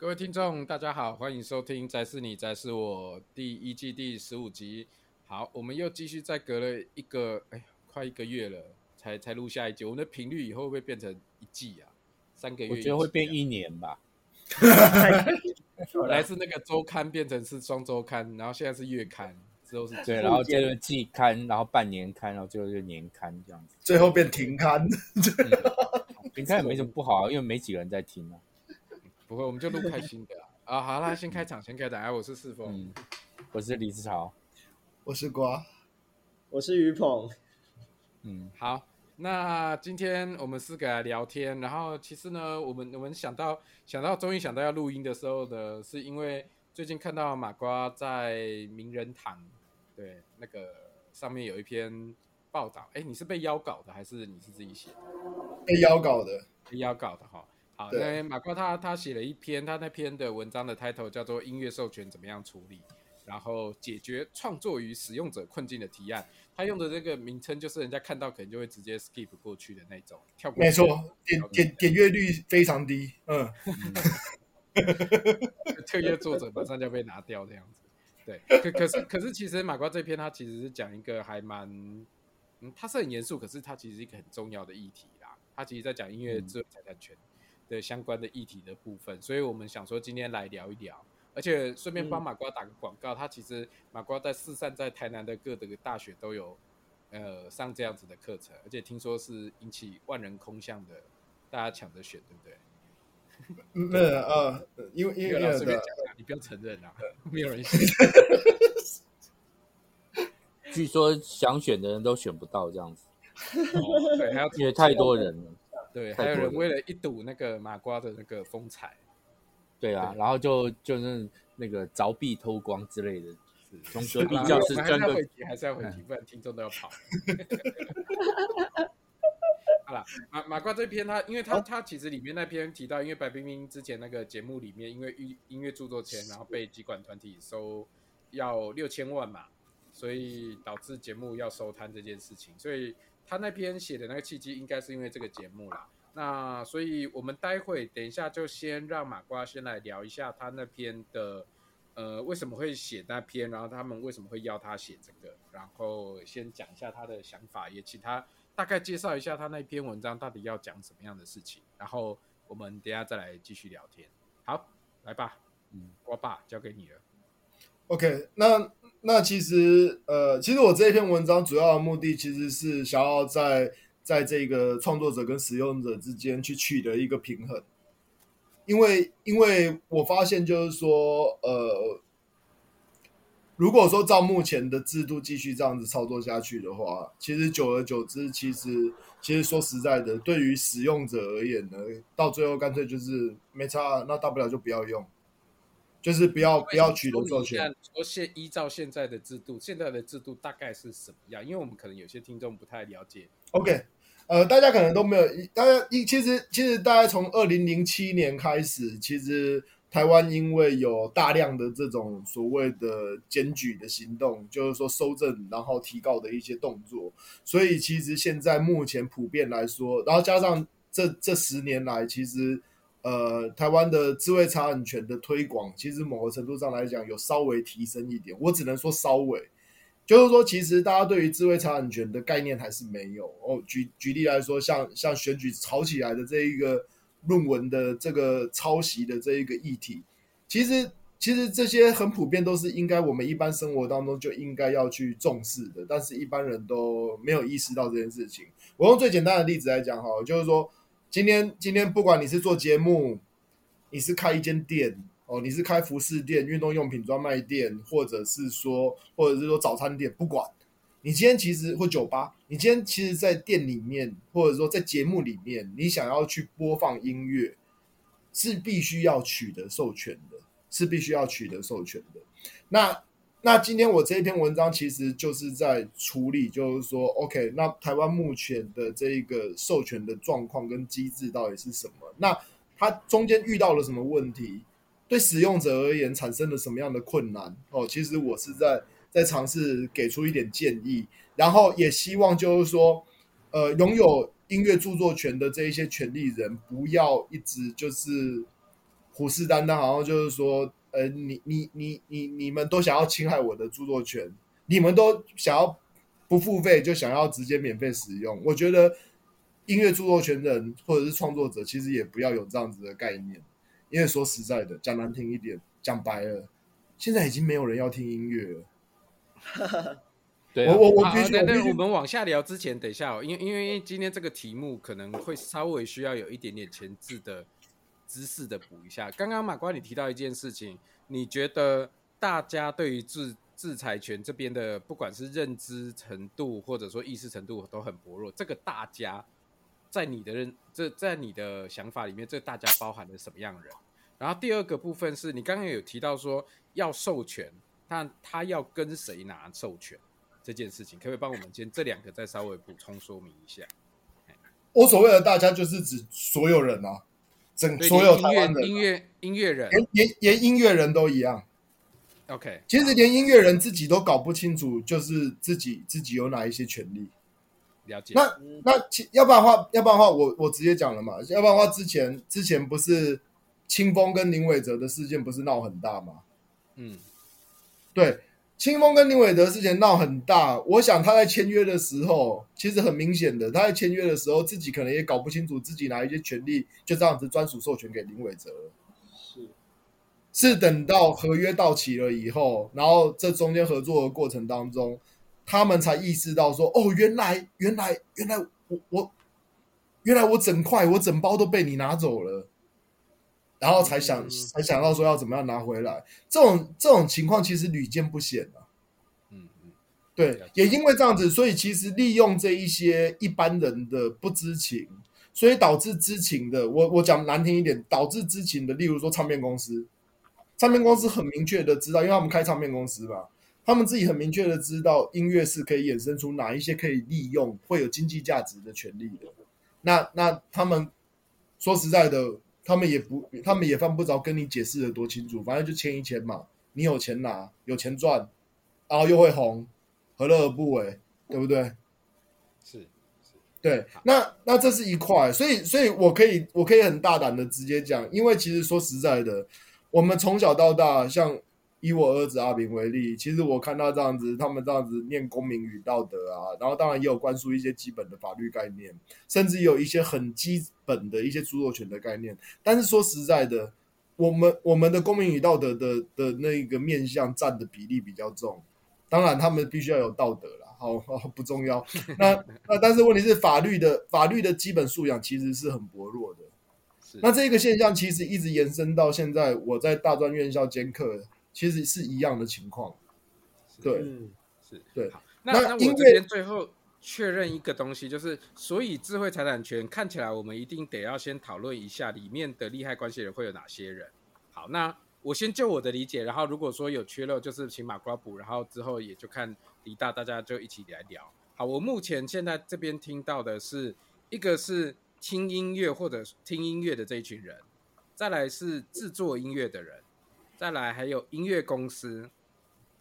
各位听众，大家好，欢迎收听《宅是你，宅是我》第一季第十五集。好，我们又继续再隔了一个，哎，快一个月了，才才录下一集。我们的频率以后会不会变成一季啊？三个月？我觉得会变一年吧。来自那个周刊变成是双周刊，然后现在是月刊，之后是对，然后接着季刊，然后半年刊，然后最后就年刊这样子，最后变停刊。停刊也没什么不好啊，因为没几个人在听啊。不会，我们就录开心的啊！啊好啦，先开场，先开场。哎，我是四峰、嗯，我是李志潮，我是瓜，我是于鹏。嗯，好，那今天我们四个来聊天。然后其实呢，我们我们想到想到，终于想到要录音的时候呢，是因为最近看到马瓜在名人堂，对那个上面有一篇报道。哎，你是被邀稿的，还是你是自己写的？被邀稿的，被邀稿的哈。好，那马瓜他他写了一篇，他那篇的文章的 title 叫做《音乐授权怎么样处理》，然后解决创作与使用者困境的提案。他用的这个名称就是人家看到可能就会直接 skip 过去的那种，跳过。没错，点点点阅率非常低。嗯，特约作者马上就要被拿掉这样子。对，可可是可是其实马瓜这篇他其实是讲一个还蛮，嗯，他是很严肃，可是他其实是一个很重要的议题啦。他其实在讲音乐智慧财产权。嗯的相关的议题的部分，所以我们想说今天来聊一聊，而且顺便帮马瓜打个广告。嗯、他其实马瓜在四散在台南的各个大学都有呃上这样子的课程，而且听说是引起万人空巷的，大家抢着选，对不对？没有啊，因为因为老师别讲了，你不要承认啊，没有人 选。据说想选的人都选不到这样子，哦、对，还要因为太多人了。对，还有人为了一睹那个马瓜的那个风采，对啊，对然后就就是那个凿壁偷光之类的，从隔壁教室钻过去，还是要回题，不然听众都要跑。好了，马马瓜这篇他，因为他他其实里面那篇提到，因为白冰冰之前那个节目里面，因为音音乐著作权，然后被集管团体收要六千万嘛，所以导致节目要收摊这件事情，所以。他那篇写的那个契机，应该是因为这个节目啦。那所以，我们待会等一下就先让马瓜先来聊一下他那篇的，呃，为什么会写那篇，然后他们为什么会要他写这个，然后先讲一下他的想法，也请他大概介绍一下他那篇文章到底要讲什么样的事情。然后我们等一下再来继续聊天。好，来吧，嗯，瓜爸交给你了。OK，那。那其实，呃，其实我这篇文章主要的目的其实是想要在在这个创作者跟使用者之间去取得一个平衡，因为因为我发现就是说，呃，如果说照目前的制度继续这样子操作下去的话，其实久而久之，其实其实说实在的，对于使用者而言呢，到最后干脆就是没差，那大不了就不要用。就是不要不要取得授权。说现依照现在的制度，现在的制度大概是什么样？因为我们可能有些听众不太了解。OK，呃，大家可能都没有，大家一其实其实大概从二零零七年开始，其实台湾因为有大量的这种所谓的检举的行动，就是说收证然后提告的一些动作，所以其实现在目前普遍来说，然后加上这这十年来，其实。呃，台湾的智慧财产权的推广，其实某个程度上来讲有稍微提升一点。我只能说稍微，就是说，其实大家对于智慧财产权的概念还是没有。哦，举举例来说，像像选举炒起来的这一个论文的这个抄袭的这一个议题，其实其实这些很普遍，都是应该我们一般生活当中就应该要去重视的，但是一般人都没有意识到这件事情。我用最简单的例子来讲哈，就是说。今天，今天不管你是做节目，你是开一间店哦，你是开服饰店、运动用品专卖店，或者是说，或者是说早餐店，不管你今天其实或酒吧，你今天其实，在店里面，或者说在节目里面，你想要去播放音乐，是必须要取得授权的，是必须要取得授权的。那。那今天我这一篇文章其实就是在处理，就是说，OK，那台湾目前的这一个授权的状况跟机制到底是什么？那它中间遇到了什么问题？对使用者而言产生了什么样的困难？哦，其实我是在在尝试给出一点建议，然后也希望就是说，呃，拥有音乐著作权的这一些权利人不要一直就是。虎视眈眈，好像就是说，呃，你你你你你们都想要侵害我的著作权，你们都想要不付费就想要直接免费使用。我觉得音乐著作权人或者是创作者，其实也不要有这样子的概念，因为说实在的，讲难听一点，讲白了，现在已经没有人要听音乐了。对、啊，我我我好，必须，等我们往下聊之前，等一下哦，因为因为今天这个题目可能会稍微需要有一点点前置的知识的补一下。刚刚马瓜你提到一件事情，你觉得大家对于制制裁权这边的不管是认知程度或者说意识程度都很薄弱，这个大家在你的认这在你的想法里面，这大家包含了什么样的人？然后第二个部分是你刚刚有提到说要授权，但他要跟谁拿授权？这件事情，可不可以帮我们先这两个再稍微补充说明一下？我所谓的大家就是指所有人啊，整所有台湾的音乐音乐人，连连连音乐人都一样。OK，其实连音乐人自己都搞不清楚，就是自己自己有哪一些权利。了解。那那要不然的话，要不然的话，我我直接讲了嘛。要不然的话，之前之前不是清风跟林伟哲的事件不是闹很大吗？嗯，对。青峰跟林伟德之前闹很大，我想他在签约的时候，其实很明显的，他在签约的时候自己可能也搞不清楚自己哪一些权利就这样子专属授权给林伟哲了。是，是等到合约到期了以后，然后这中间合作的过程当中，他们才意识到说，哦，原来原来原来我我原来我整块我整包都被你拿走了。然后才想、嗯、才想到说要怎么样拿回来，这种这种情况其实屡见不鲜啊。嗯嗯，对，也因为这样子，所以其实利用这一些一般人的不知情，所以导致知情的，我我讲难听一点，导致知情的，例如说唱片公司，唱片公司很明确的知道，因为他们开唱片公司嘛，他们自己很明确的知道音乐是可以衍生出哪一些可以利用会有经济价值的权利的。那那他们说实在的。他们也不，他们也犯不着跟你解释的多清楚，反正就签一签嘛。你有钱拿，有钱赚，然后又会红，何乐而不为？对不对？是，是对。那那这是一块，所以所以我可以我可以很大胆的直接讲，因为其实说实在的，我们从小到大像。以我儿子阿炳为例，其实我看到这样子，他们这样子念公民与道德啊，然后当然也有灌输一些基本的法律概念，甚至有一些很基本的一些著作权的概念。但是说实在的，我们我们的公民与道德的的那个面向占的比例比较重。当然，他们必须要有道德啦，好，好不重要。那那但是问题是，法律的法律的基本素养其实是很薄弱的。那这个现象其实一直延伸到现在，我在大专院校兼课。其实是一样的情况，对，是，对。那那我这边最后确认一个东西，就是，所以智慧财产权看起来，我们一定得要先讨论一下里面的利害关系人会有哪些人。好，那我先就我的理解，然后如果说有缺漏，就是请马瓜补，然后之后也就看李大，大家就一起来聊。好，我目前现在这边听到的是一个是听音乐或者听音乐的这一群人，再来是制作音乐的人。再来还有音乐公司，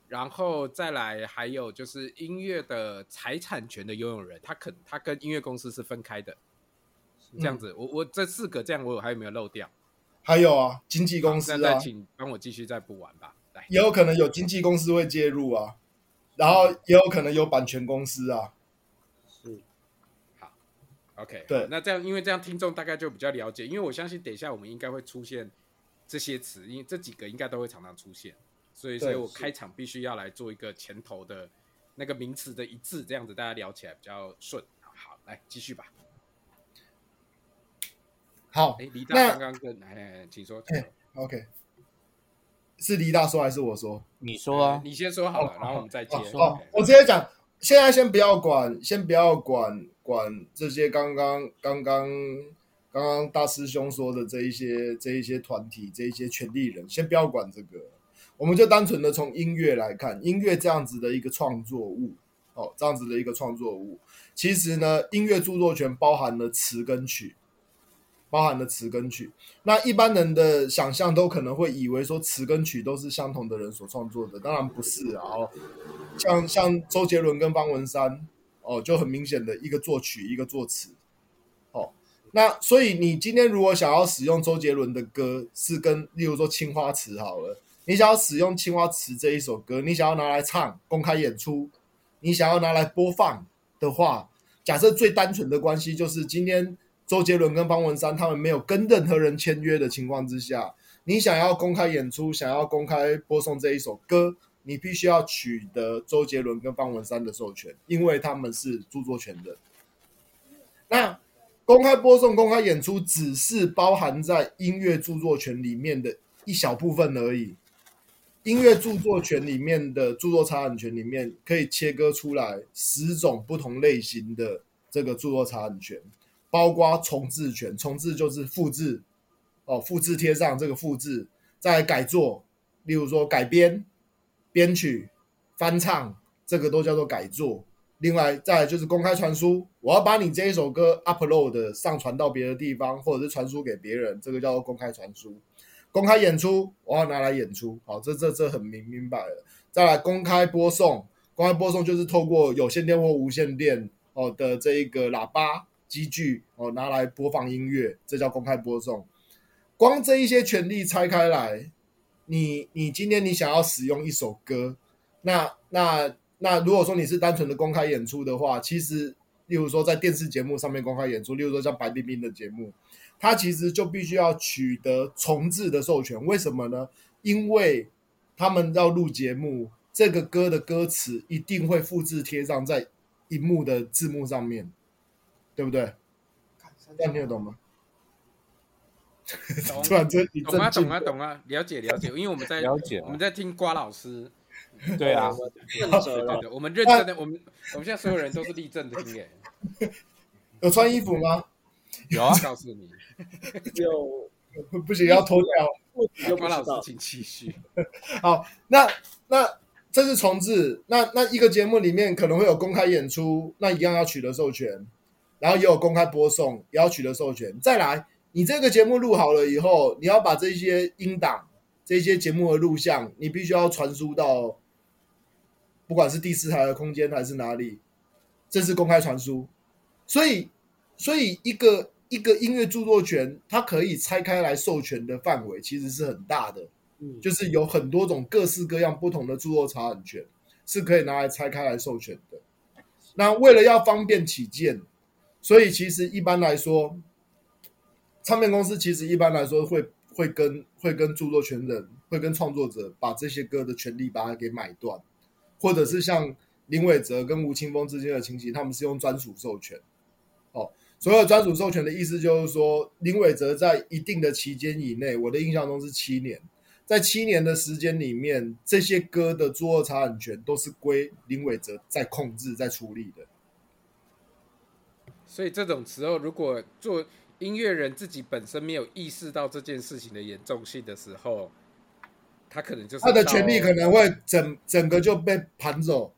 然后再来还有就是音乐的财产权的拥有人，他可他跟音乐公司是分开的，这样子。嗯、我我这四个这样，我还有没有漏掉？还有啊，经纪公司啊，再请帮我继续再补完吧。来，也有可能有经纪公司会介入啊，然后也有可能有版权公司啊。是，好，OK，对，那这样因为这样听众大概就比较了解，因为我相信等一下我们应该会出现。这些词，因为这几个应该都会常常出现，所以，所以我开场必须要来做一个前头的那个名词的一致，这样子大家聊起来比较顺。好，来继续吧。好，哎，黎大刚刚跟，哎，请说。哎，OK，是李大说还是我说？你说啊，你先说好了，然后我们再接。好，我直接讲，现在先不要管，先不要管管这些刚刚刚刚。刚刚大师兄说的这一些、这一些团体、这一些权利人，先不要管这个，我们就单纯的从音乐来看，音乐这样子的一个创作物，哦，这样子的一个创作物，其实呢，音乐著作权包含了词跟曲，包含了词跟曲。那一般人的想象都可能会以为说词跟曲都是相同的人所创作的，当然不是啊。像像周杰伦跟方文山，哦，就很明显的一个作曲，一个作词。那所以你今天如果想要使用周杰伦的歌，是跟例如说《青花瓷》好了，你想要使用《青花瓷》这一首歌，你想要拿来唱公开演出，你想要拿来播放的话，假设最单纯的关系就是今天周杰伦跟方文山他们没有跟任何人签约的情况之下，你想要公开演出，想要公开播送这一首歌，你必须要取得周杰伦跟方文山的授权，因为他们是著作权人。那公开播送、公开演出，只是包含在音乐著作权里面的一小部分而已。音乐著作权里面的著作财产权里面，可以切割出来十种不同类型的这个著作财产权，包括重制权，重制就是复制，哦，复制贴上这个复制，再改作，例如说改编、编曲、翻唱，这个都叫做改作。另外，再就是公开传输，我要把你这一首歌 upload 上传到别的地方，或者是传输给别人，这个叫做公开传输。公开演出，我要拿来演出，好，这这这很明明白了。再来公开播送，公开播送就是透过有线电或无线电哦的这一个喇叭机具哦拿来播放音乐，这叫公开播送。光这一些权利拆开来，你你今天你想要使用一首歌，那那。那如果说你是单纯的公开演出的话，其实，例如说在电视节目上面公开演出，例如说像白冰冰的节目，它其实就必须要取得重置的授权。为什么呢？因为他们要录节目，这个歌的歌词一定会复制贴上在荧幕的字幕上面，对不对？这样听得懂吗？懂，懂啊，懂啊，懂啊，了解了解，因为我们在了解，我们在听瓜老师。对啊，认真的，我们认真的，我们我们现在所有人都是立正的。有穿衣服吗？有啊，告诉你，有不行要脱掉。关老师，请继续。好，那那这是重置，那那一个节目里面可能会有公开演出，那一样要取得授权，然后也有公开播送，也要取得授权。再来，你这个节目录好了以后，你要把这些音档。这些节目的录像，你必须要传输到，不管是第四台的空间还是哪里，这是公开传输。所以，所以一个一个音乐著作权，它可以拆开来授权的范围其实是很大的，嗯，就是有很多种各式各样不同的著作财产权是可以拿来拆开来授权的。那为了要方便起见，所以其实一般来说，唱片公司其实一般来说会。会跟会跟著作权人，会跟创作者把这些歌的权利把它给买断，或者是像林伟哲跟吴青峰之间的情形，他们是用专属授权。哦，所有专属授权的意思就是说，林伟哲在一定的期间以内，我的印象中是七年，在七年的时间里面，这些歌的著作财产权都是归林伟哲在控制、在处理的。所以这种时候，如果做音乐人自己本身没有意识到这件事情的严重性的时候，他可能就是他的权利可能会整整个就被盘走。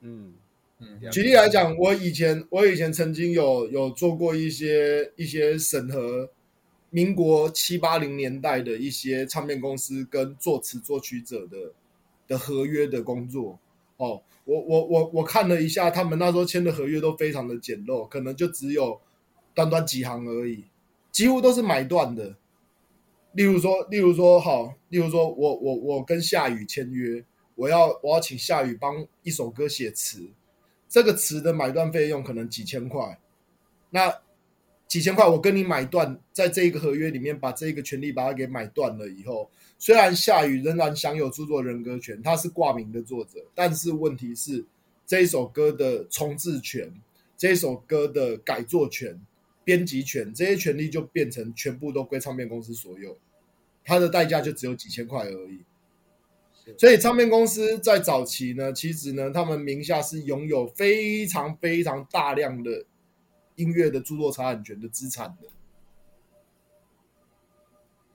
嗯嗯，举例来讲，我以前我以前曾经有有做过一些一些审核，民国七八零年代的一些唱片公司跟作词作曲者的的合约的工作。哦，我我我我看了一下，他们那时候签的合约都非常的简陋，可能就只有。短短几行而已，几乎都是买断的。例如说，例如说，好，例如说我我我跟夏雨签约，我要我要请夏雨帮一首歌写词，这个词的买断费用可能几千块。那几千块，我跟你买断，在这一个合约里面把这一个权利把它给买断了以后，虽然夏雨仍然享有著作人格权，他是挂名的作者，但是问题是这一首歌的重制权，这一首歌的改作权。编辑权这些权利就变成全部都归唱片公司所有，它的代价就只有几千块而已。所以唱片公司在早期呢，其实呢，他们名下是拥有非常非常大量的音乐的著作财产权的资产的，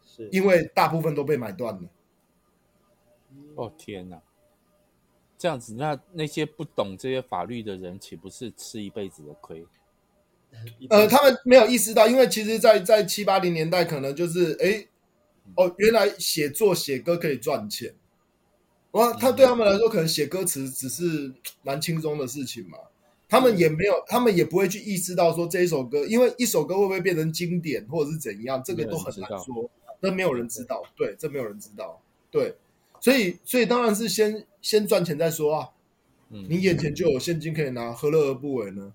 是因为大部分都被买断了。哦天哪，这样子，那那些不懂这些法律的人，岂不是吃一辈子的亏？呃，他们没有意识到，因为其实在，在在七八零年代，可能就是，哎，哦，原来写作写歌可以赚钱，哇，他对他们来说，可能写歌词只是蛮轻松的事情嘛。他们也没有，他们也不会去意识到说这一首歌，因为一首歌会不会变成经典或者是怎样，这个都很难说，那没有人知道。对，这没有人知道。对，所以所以当然是先先赚钱再说啊。嗯，你眼前就有现金可以拿，何乐而不为呢？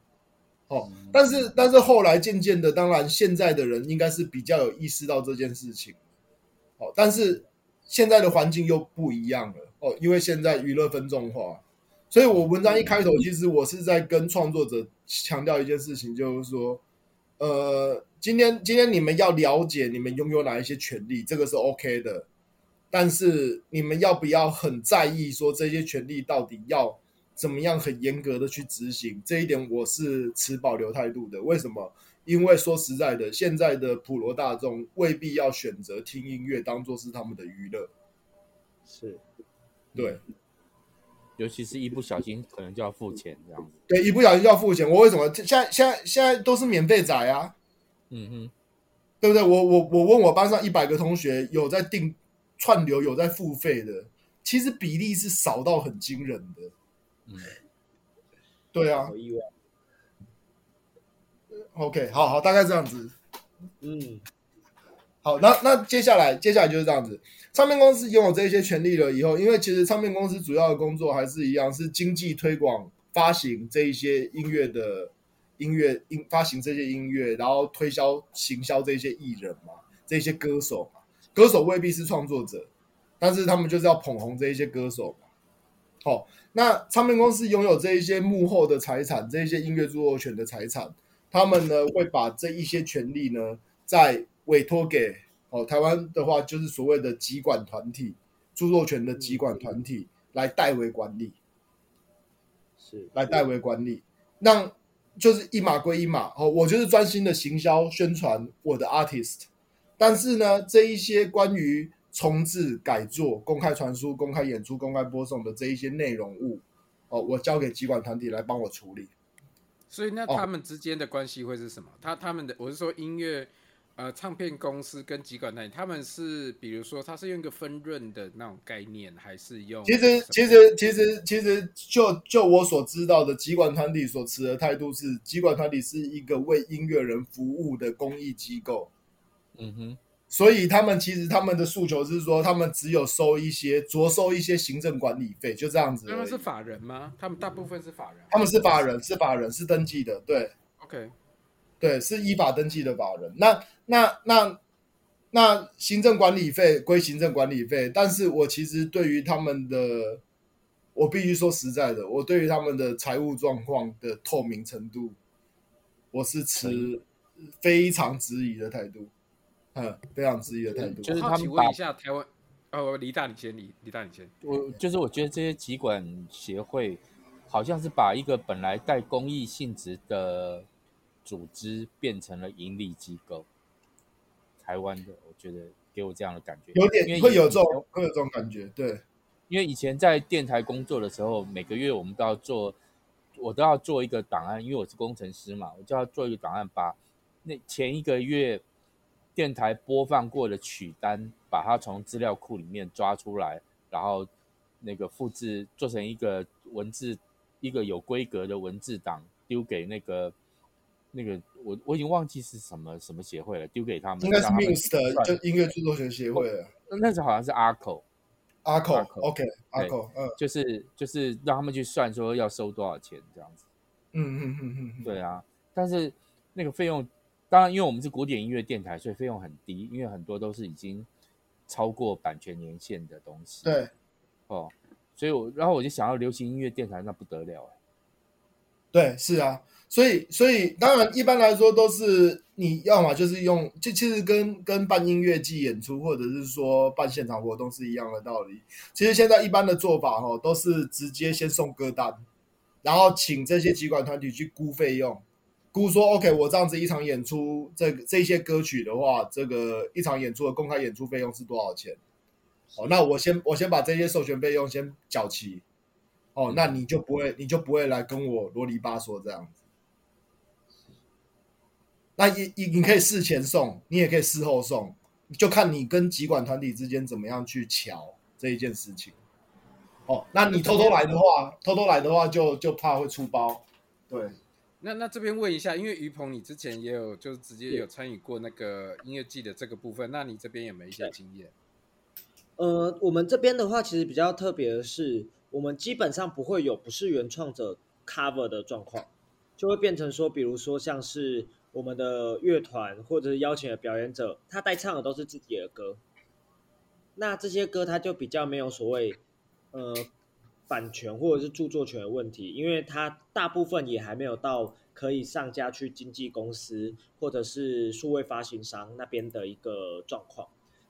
哦，但是但是后来渐渐的，当然现在的人应该是比较有意识到这件事情。哦，但是现在的环境又不一样了。哦，因为现在娱乐分众化，所以我文章一开头其实我是在跟创作者强调一件事情，就是说，呃，今天今天你们要了解你们拥有哪一些权利，这个是 OK 的，但是你们要不要很在意说这些权利到底要怎么样很严格的去执行？这一点我是持保留态度的。为什么？因为说实在的，现在的普罗大众未必要选择听音乐当做是他们的娱乐，是。对，尤其是一不小心可能就要付钱这样子。对，一不小心就要付钱。我为什么现在现在现在都是免费仔啊？嗯哼，对不对？我我我问我班上一百个同学，有在订串流，有在付费的，其实比例是少到很惊人的。嗯，对啊。OK，好好，大概这样子。嗯。好，那那接下来，接下来就是这样子。唱片公司拥有这些权利了以后，因为其实唱片公司主要的工作还是一样，是经济推广、发行这一些音乐的音乐音，发行这些音乐，然后推销、行销这些艺人嘛，这些歌手嘛。歌手未必是创作者，但是他们就是要捧红这一些歌手嘛。好，那唱片公司拥有这一些幕后的财产，这一些音乐著作权的财产，他们呢会把这一些权利呢再。委托给哦，台湾的话就是所谓的集管团体，著作权的集管团体来代为管理，是来代为管理，让就是一码归一码哦，我就是专心的行销宣传我的 artist，但是呢，这一些关于重置、改作、公开传输、公开演出、公开播送的这一些内容物哦，我交给集管团体来帮我处理。所以那他们之间的关系会是什么？他他们的我是说音乐。呃，唱片公司跟集管那里，他们是比如说，他是用一个分润的那种概念，还是用？其实，其实，其实，其实，就就我所知道的，集管团体所持的态度是，集管团体是一个为音乐人服务的公益机构。嗯哼，所以他们其实他们的诉求是说，他们只有收一些，着收一些行政管理费，就这样子。他们是法人吗？他们大部分是法人。他们是法人，是法人，是登记的。对，OK。对，是依法登记的法人。那、那、那、那行政管理费归行政管理费，但是我其实对于他们的，我必须说实在的，我对于他们的财务状况的透明程度，我是持非常质疑的态度，嗯，非常质疑的态度。就是他们问一下台湾，哦，李大你先，李李大你先。我就是我觉得这些集管协会，好像是把一个本来带公益性质的。组织变成了盈利机构，台湾的，我觉得给我这样的感觉，有点会有这种会有这种感觉，对，因为以前在电台工作的时候，每个月我们都要做，我都要做一个档案，因为我是工程师嘛，我就要做一个档案，把那前一个月电台播放过的曲单，把它从资料库里面抓出来，然后那个复制做成一个文字，一个有规格的文字档，丢给那个。那个我我已经忘记是什么什么协会了，丢给他们。应该是 Muse 的，就音乐著作权协会了。那那时候好像是 ARCO，ARCO，OK，ARCO，嗯，就是就是让他们去算说要收多少钱这样子。嗯嗯嗯嗯，对啊，但是那个费用，当然因为我们是古典音乐电台，所以费用很低，因为很多都是已经超过版权年限的东西。对，哦，所以我然后我就想要流行音乐电台，那不得了哎。对，是啊。所以，所以当然，一般来说都是你要么就是用，就其实跟跟办音乐季演出，或者是说办现场活动是一样的道理。其实现在一般的做法哈，都是直接先送歌单，然后请这些集管团体去估费用，估说 OK，我这样子一场演出，这这些歌曲的话，这个一场演出的公开演出费用是多少钱？哦，那我先我先把这些授权费用先缴齐，哦，那你就不会你就不会来跟我啰里吧嗦这样子。那你你你可以事前送，你也可以事后送，就看你跟集管团体之间怎么样去瞧这一件事情。哦，那你偷偷来的话，偷偷来的话就就怕会出包。对，那那这边问一下，因为于鹏你之前也有就是直接有参与过那个音乐季的这个部分，那你这边有没有一些经验？呃，我们这边的话，其实比较特别的是，我们基本上不会有不是原创者 cover 的状况，就会变成说，比如说像是我们的乐团或者是邀请的表演者，他带唱的都是自己的歌，那这些歌他就比较没有所谓呃版权或者是著作权的问题，因为它大部分也还没有到可以上架去经纪公司或者是数位发行商那边的一个状况，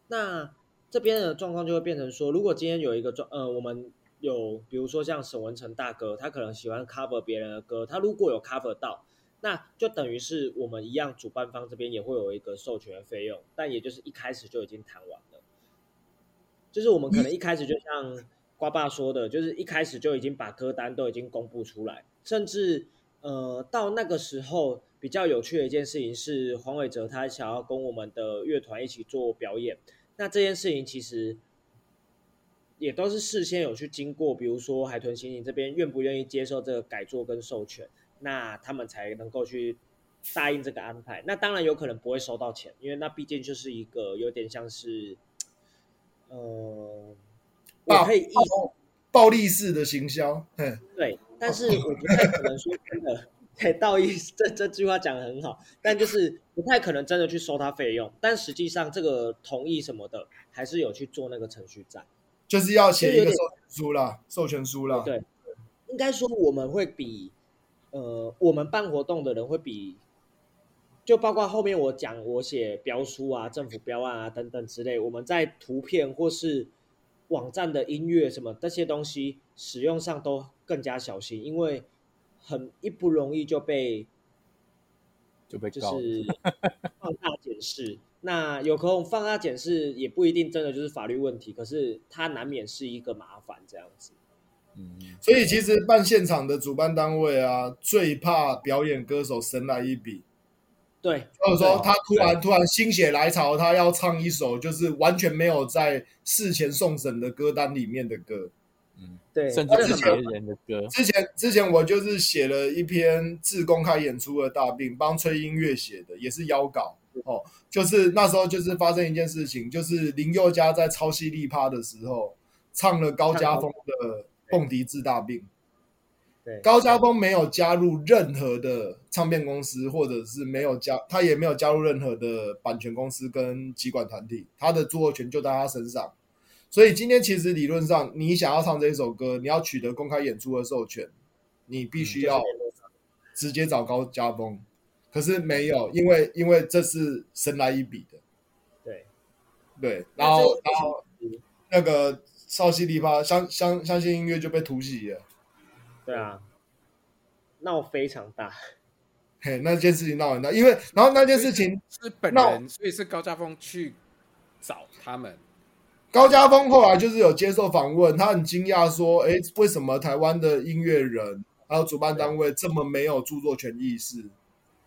那。这边的状况就会变成说，如果今天有一个状，呃，我们有比如说像沈文成大哥，他可能喜欢 cover 别人的歌，他如果有 cover 到，那就等于是我们一样，主办方这边也会有一个授权的费用，但也就是一开始就已经谈完了，就是我们可能一开始就像瓜爸说的，就是一开始就已经把歌单都已经公布出来，甚至呃到那个时候比较有趣的一件事情是，黄伟哲他想要跟我们的乐团一起做表演。那这件事情其实也都是事先有去经过，比如说海豚刑警这边愿不愿意接受这个改作跟授权，那他们才能够去答应这个安排。那当然有可能不会收到钱，因为那毕竟就是一个有点像是，呃，我可以暴暴力式的行销，对，但是我不太可能说真的。对，道义这这句话讲的很好，但就是不太可能真的去收他费用，但实际上这个同意什么的，还是有去做那个程序在，就是要写一个授权书啦，授权书啦。对，应该说我们会比，呃，我们办活动的人会比，就包括后面我讲我写标书啊、政府标案啊等等之类，我们在图片或是网站的音乐什么这些东西使用上都更加小心，因为。很一不容易就被就被就是 放大检视，那有空放大检视也不一定真的就是法律问题，可是它难免是一个麻烦这样子。嗯，所以其实办现场的主办单位啊，最怕表演歌手神来一笔。对，或者说他突然突然心血来潮，他要唱一首就是完全没有在事前送审的歌单里面的歌。嗯，对，甚至是别人的歌。之前之前我就是写了一篇自公开演出的大病，帮崔音乐写的，也是邀稿哦。就是那时候就是发生一件事情，就是林宥嘉在超犀利趴的时候唱了高家峰的《蹦迪治大病》。对，高家峰没有加入任何的唱片公司，或者是没有加，他也没有加入任何的版权公司跟集管团体，他的著作权就在他身上。所以今天其实理论上，你想要唱这首歌，你要取得公开演出的授权，你必须要直接找高家峰。可是没有，因为因为这是神来一笔的。对对，然后然后那个少熙地方相相相信音乐就被突袭了。对啊，闹非常大。嘿，那件事情闹很大，因为然后那件事情是本人，所以是高家峰去找他们。高家峰后来就是有接受访问，他很惊讶说：“哎，为什么台湾的音乐人还有主办单位这么没有著作权意识？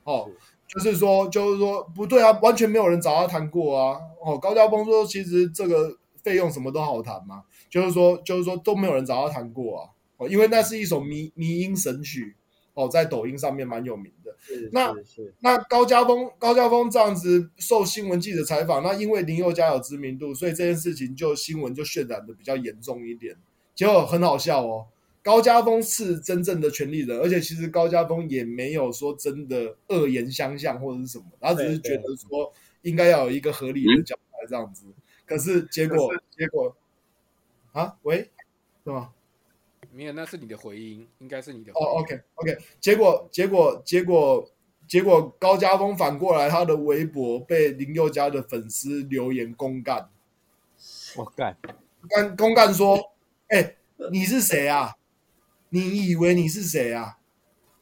哦，就是说，就是说不对啊，完全没有人找他谈过啊。哦，高家峰说，其实这个费用什么都好谈嘛，就是说，就是说都没有人找他谈过啊。哦，因为那是一首迷迷音神曲，哦，在抖音上面蛮有名的。”那那高家峰高家峰这样子受新闻记者采访，那因为林宥嘉有知名度，所以这件事情就新闻就渲染的比较严重一点。结果很好笑哦，高家峰是真正的权利人，而且其实高家峰也没有说真的恶言相向或者是什么，他只是觉得说应该要有一个合理的交代这样子。可是结果结果啊，喂，是吗？没有，那是你的回音，应该是你的。哦、oh，OK，OK，okay, okay. 结果，结果，结果，结果，高家峰反过来，他的微博被林宥嘉的粉丝留言公干。我干，干公干说：“哎、欸，你是谁啊？你以为你是谁啊？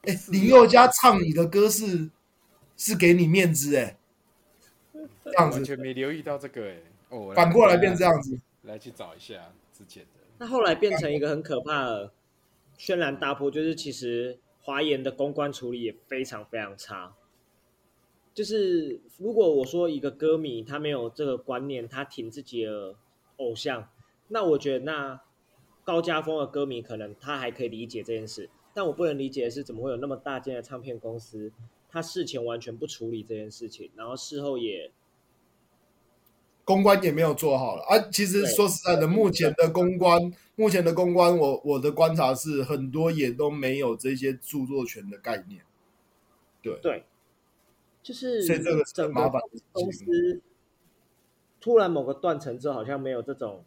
哎、欸，林宥嘉唱你的歌是是给你面子哎、欸，这样子完全没留意到这个哎、欸。哦，反过来变这样子，来去找一下之前的。”那后来变成一个很可怕的轩然大波，就是其实华研的公关处理也非常非常差。就是如果我说一个歌迷他没有这个观念，他挺自己的偶像，那我觉得那高家峰的歌迷可能他还可以理解这件事。但我不能理解的是，怎么会有那么大间的唱片公司，他事前完全不处理这件事情，然后事后也公关也没有做好了啊。其实说实在的，目前的公关，目前的公关，我我的观察是，很多也都没有这些著作权的概念。对对，就是所以这个整个公司突然某个断层之后，好像没有这种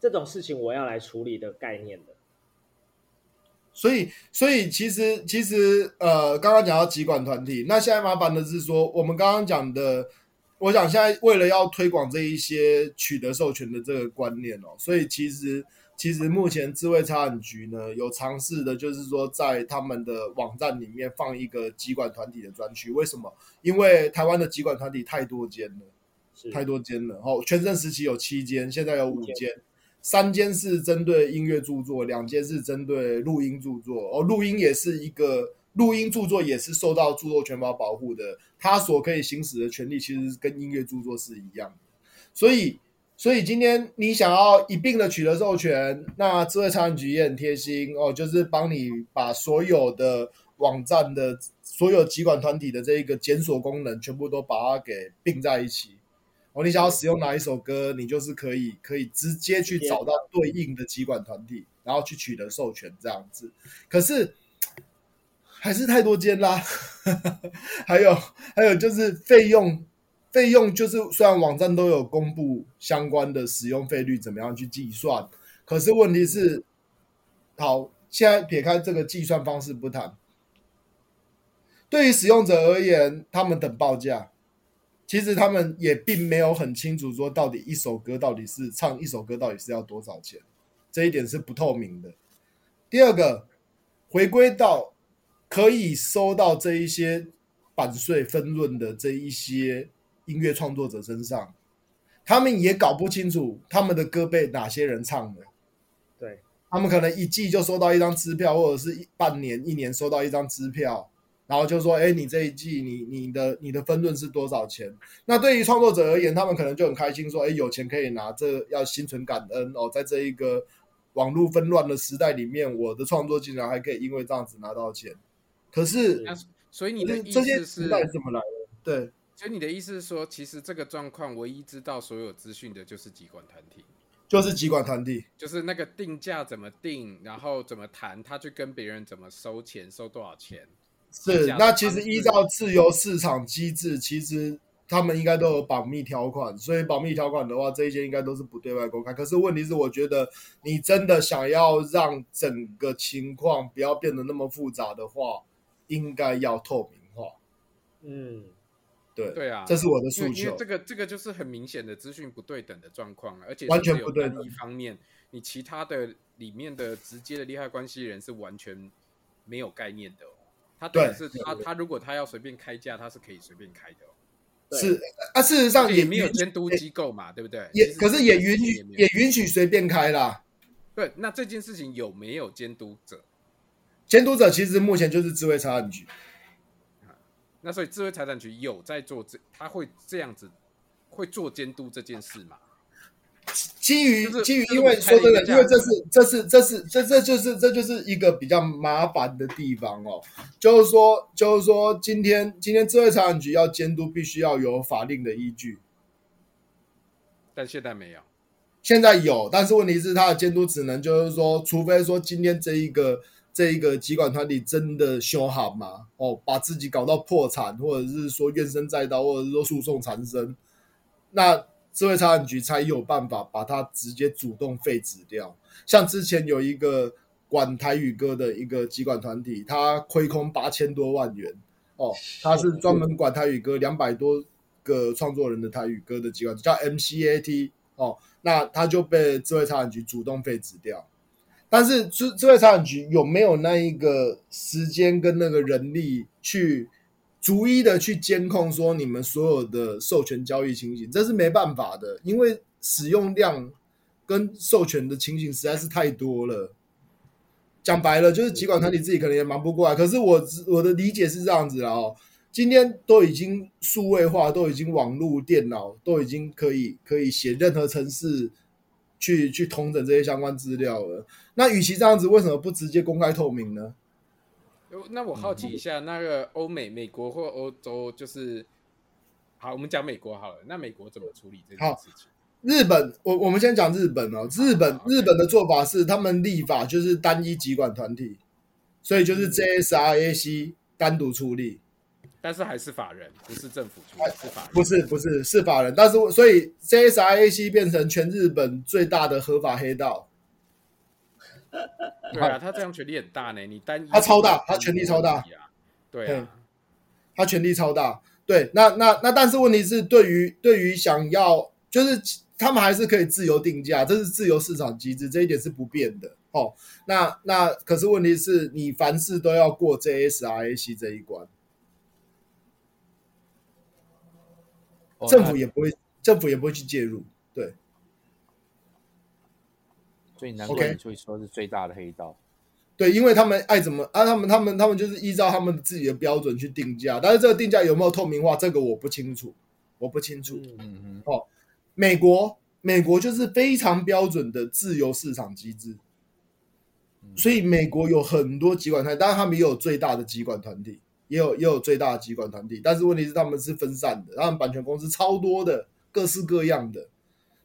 这种事情我要来处理的概念的。所以，所以其实其实呃，刚刚讲到集管团体，那现在麻烦的是说，我们刚刚讲的，我想现在为了要推广这一些取得授权的这个观念哦，所以其实。其实目前智慧财产局呢有尝试的，就是说在他们的网站里面放一个集管团体的专区。为什么？因为台湾的集管团体太多间了，太多间了。哦，全盛时期有七间，现在有五间，三间是针对音乐著作，两间是针对录音著作。哦，录音也是一个录音著作，也是受到著作权法保护的，它所可以行使的权利其实跟音乐著作是一样的，所以。所以今天你想要一并的取得授权，那智慧财产局也很贴心哦，就是帮你把所有的网站的所有集管团体的这一个检索功能，全部都把它给并在一起。哦，你想要使用哪一首歌，你就是可以可以直接去找到对应的集管团体，然后去取得授权这样子。可是还是太多间啦，还有还有就是费用。费用就是，虽然网站都有公布相关的使用费率怎么样去计算，可是问题是，好，现在撇开这个计算方式不谈，对于使用者而言，他们等报价，其实他们也并没有很清楚说到底一首歌到底是唱一首歌到底是要多少钱，这一点是不透明的。第二个，回归到可以收到这一些版税分润的这一些。音乐创作者身上，他们也搞不清楚他们的歌被哪些人唱的。对，他们可能一季就收到一张支票，或者是一半年、一年收到一张支票，然后就说：“哎，你这一季你你的你的分润是多少钱？”那对于创作者而言，他们可能就很开心，说：“哎，有钱可以拿，这要心存感恩哦。”在这一个网络纷乱的时代里面，我的创作竟然还可以因为这样子拿到钱。可是，所以你的意思是这些怎么来的？对。所以你的意思是说，其实这个状况唯一知道所有资讯的就是集管团体，就是集管团体，就是那个定价怎么定，然后怎么谈，他去跟别人怎么收钱，收多少钱。是，那其实依照自由市场机制，其实他们应该都有保密条款，所以保密条款的话，这一些应该都是不对外公开。可是问题是，我觉得你真的想要让整个情况不要变得那么复杂的话，应该要透明化。嗯。对对啊，这是我的诉求。因为这个这个就是很明显的资讯不对等的状况，而且完全不对等。一方面，你其他的里面的直接的利害关系人是完全没有概念的哦。他对是他他如果他要随便开价，他是可以随便开的哦。是啊，事实上，也没有监督机构嘛，对不对？也可是也允许也允许随便开啦。对，那这件事情有没有监督者？监督者其实目前就是智慧财产局。那所以智慧财产局有在做这，他会这样子会做监督这件事吗？基于基于，因为说真的，因为这是这是这是这这就是这就是一个比较麻烦的地方哦。就是说就是说，今天今天智慧财产局要监督，必须要有法令的依据，但现在没有。现在有，但是问题是，他的监督只能就是说，除非说今天这一个。这一个集管团体真的凶悍吗？哦，把自己搞到破产，或者是说怨声载道，或者是说诉讼缠身，那智慧财产局才有办法把它直接主动废止掉。像之前有一个管台语歌的一个集管团体，他亏空八千多万元哦，他是专门管台语歌两百多个创作人的台语歌的集管，叫 MCAT 哦，那他就被智慧财产局主动废止掉。但是智智慧财产局有没有那一个时间跟那个人力去逐一的去监控说你们所有的授权交易情形？这是没办法的，因为使用量跟授权的情形实在是太多了。讲白了，就是集管团体自己可能也忙不过来。可是我我的理解是这样子啊，哦，今天都已经数位化，都已经网络电脑都已经可以可以写任何程式。去去通整这些相关资料了。那与其这样子，为什么不直接公开透明呢？那我好奇一下，那个欧美、美国或欧洲，就是好，我们讲美国好了。那美国怎么处理这件事情？日本，我我们先讲日本哦。日本、好日本的做法是，他们立法就是单一集管团体，所以就是 JSRAC 单独处理。但是还是法人，不是政府处理，是法人。不是不是是法人，但是所以 JSIAC 变成全日本最大的合法黑道。对啊，他这样权力很大呢。你单一他超大，他权力超大。对啊，他权力超大。对，那那那，但是问题是，对于对于想要，就是他们还是可以自由定价，这是自由市场机制，这一点是不变的。哦，那那可是问题是你凡事都要过 JSRAC 这一关，政府也不会，政府也不会去介入。对。所以难怪你会说是最大的黑道，对，因为他们爱怎么啊，他们他们他们就是依照他们自己的标准去定价，但是这个定价有没有透明化，这个我不清楚，我不清楚。嗯嗯哦，美国美国就是非常标准的自由市场机制，所以美国有很多集管团体，当然他们也有最大的集管团体，也有也有最大的集管团体，但是问题是他们是分散的，他们版权公司超多的，各式各样的。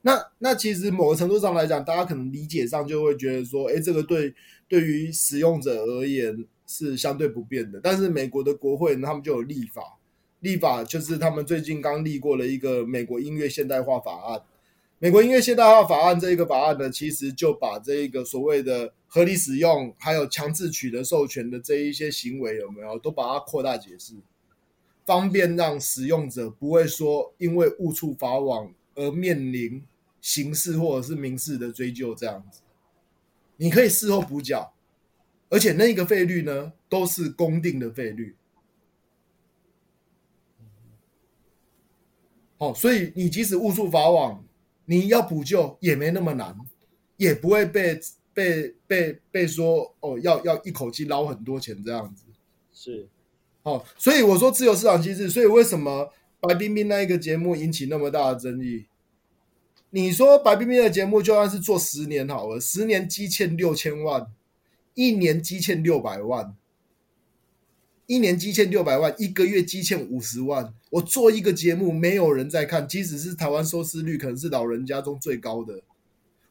那那其实某个程度上来讲，大家可能理解上就会觉得说，哎，这个对对于使用者而言是相对不便的。但是美国的国会呢，他们就有立法，立法就是他们最近刚立过了一个美国音乐现代化法案。美国音乐现代化法案这一个法案呢，其实就把这一个所谓的合理使用还有强制取得授权的这一些行为有没有，都把它扩大解释，方便让使用者不会说因为误触法网而面临。刑事或者是民事的追究，这样子，你可以事后补缴，而且那个费率呢，都是公定的费率。好，所以你即使误触法网，你要补救也没那么难，也不会被被被被说哦，要要一口气捞很多钱这样子。是，哦，所以我说自由市场机制，所以为什么白冰冰那一个节目引起那么大的争议？你说白冰冰的节目就算是做十年好了，十年积欠六千万，一年积欠六百万，一年积欠六百万，一个月积欠五十万。我做一个节目，没有人在看，即使是台湾收视率可能是老人家中最高的。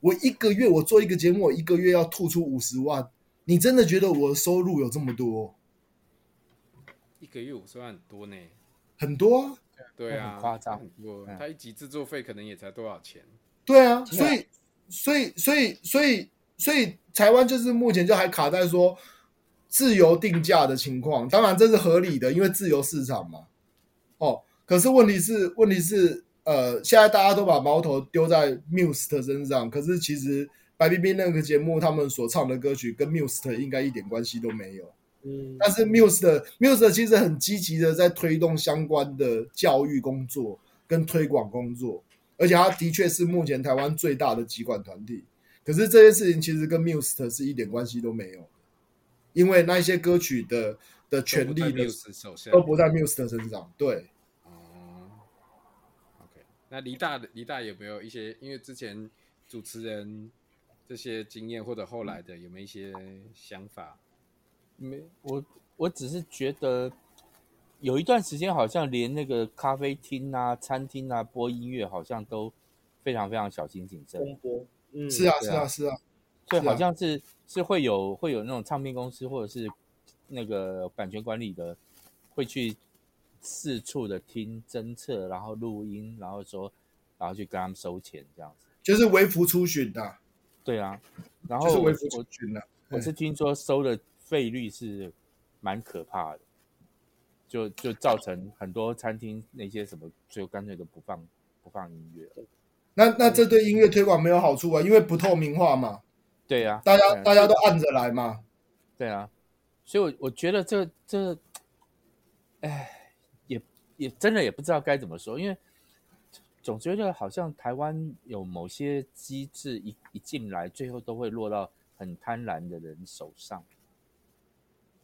我一个月我做一个节目，我一个月要吐出五十万，你真的觉得我的收入有这么多？一个月五十万很多呢，很多啊。对啊，很夸张。我他一集制作费可能也才多少钱？对啊，所以，所以，所以，所以，所以，台湾就是目前就还卡在说自由定价的情况。当然这是合理的，因为自由市场嘛。哦，可是问题是，问题是，呃，现在大家都把矛头丢在 Muse 身上，可是其实白冰冰那个节目他们所唱的歌曲跟 Muse 应该一点关系都没有。嗯，但是 Muse 的 Muse 的其实很积极的在推动相关的教育工作跟推广工作，而且他的确是目前台湾最大的集管团体。可是这件事情其实跟 Muse 是一点关系都没有，因为那些歌曲的的权利的都不在 Muse 的身上。对，那黎大的黎大有没有一些？因为之前主持人这些经验，或者后来的有没有一些想法？没，我我只是觉得有一段时间，好像连那个咖啡厅啊、餐厅啊播音乐，好像都非常非常小心谨慎。播，嗯，是啊，是啊，是啊，所以好像是是会有会有那种唱片公司或者是那个版权管理的，会去四处的听侦测，然后录音，然后说，然后去跟他们收钱这样子，就是微服出巡的。对啊，然后就是微服出巡的。我是听说收的。费率是蛮可怕的，就就造成很多餐厅那些什么，就干脆都不放不放音乐。那那这对音乐推广没有好处啊，因为不透明化嘛。对呀、啊，大家大家都按着来嘛。对啊，所以我，我我觉得这这，哎，也也真的也不知道该怎么说，因为总觉得好像台湾有某些机制一一进来，最后都会落到很贪婪的人手上。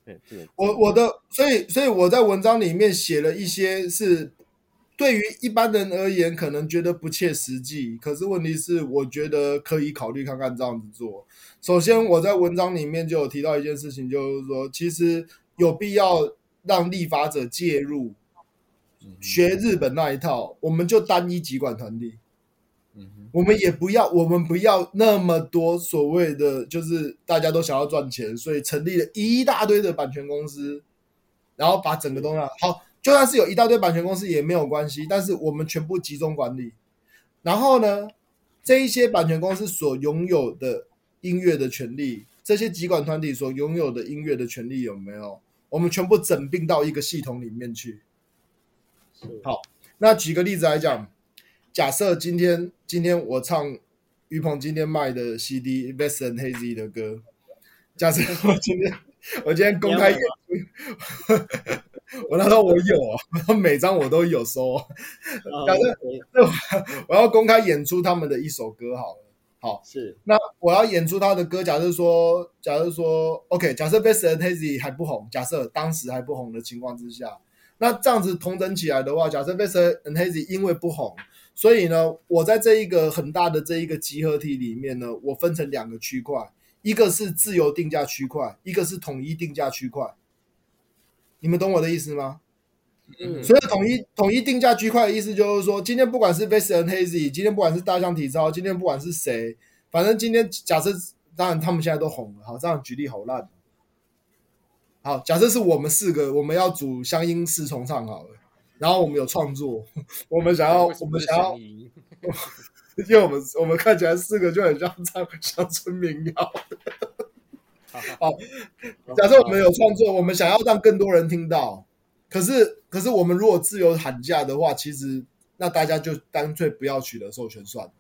对对，我我的，所以所以我在文章里面写了一些是对于一般人而言可能觉得不切实际，可是问题是我觉得可以考虑看看这样子做。首先我在文章里面就有提到一件事情，就是说其实有必要让立法者介入，学日本那一套，我们就单一集管团体。嗯哼，我们也不要，我们不要那么多所谓的，就是大家都想要赚钱，所以成立了一大堆的版权公司，然后把整个东西好，就算是有一大堆版权公司也没有关系，但是我们全部集中管理。然后呢，这一些版权公司所拥有的音乐的权利，这些集管团体所拥有的音乐的权利有没有？我们全部整并到一个系统里面去。好，那举个例子来讲。假设今天今天我唱于鹏今天卖的 CD Best and & Hazy 的歌，假设我今天我今天公开演出，我那时候我有啊，每张我都有收。假设我 我要公开演出他们的一首歌，好了，好是那我要演出他的歌。假设说，假设说，OK，假设 Best and & Hazy 还不红，假设当时还不红的情况之下，那这样子同等起来的话，假设 Ves and & Hazy 因为不红。所以呢，我在这一个很大的这一个集合体里面呢，我分成两个区块，一个是自由定价区块，一个是统一定价区块。你们懂我的意思吗？嗯。所以统一统一定价区块的意思就是说，今天不管是 Vast & Hazy，今天不管是大象体操，今天不管是谁，反正今天假设，当然他们现在都红了，好，这样举例好烂。好，假设是我们四个，我们要组乡音四重唱好了。然后我们有创作，我们想要，我们想要，因为我们我们看起来四个就很像唱乡村民谣。好，假设我们有创作，我们想要让更多人听到，可是可是我们如果自由喊价的话，其实那大家就干脆不要取得授权算了。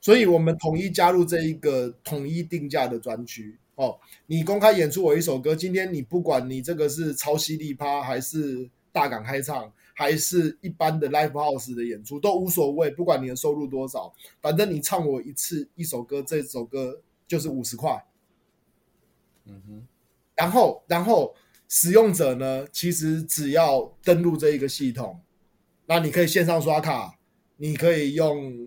所以我们统一加入这一个统一定价的专区。哦，你公开演出我一首歌，今天你不管你这个是超犀利趴还是大港开唱。还是一般的 live house 的演出都无所谓，不管你的收入多少，反正你唱我一次一首歌，这首歌就是五十块。嗯哼，然后然后使用者呢，其实只要登录这一个系统，那你可以线上刷卡，你可以用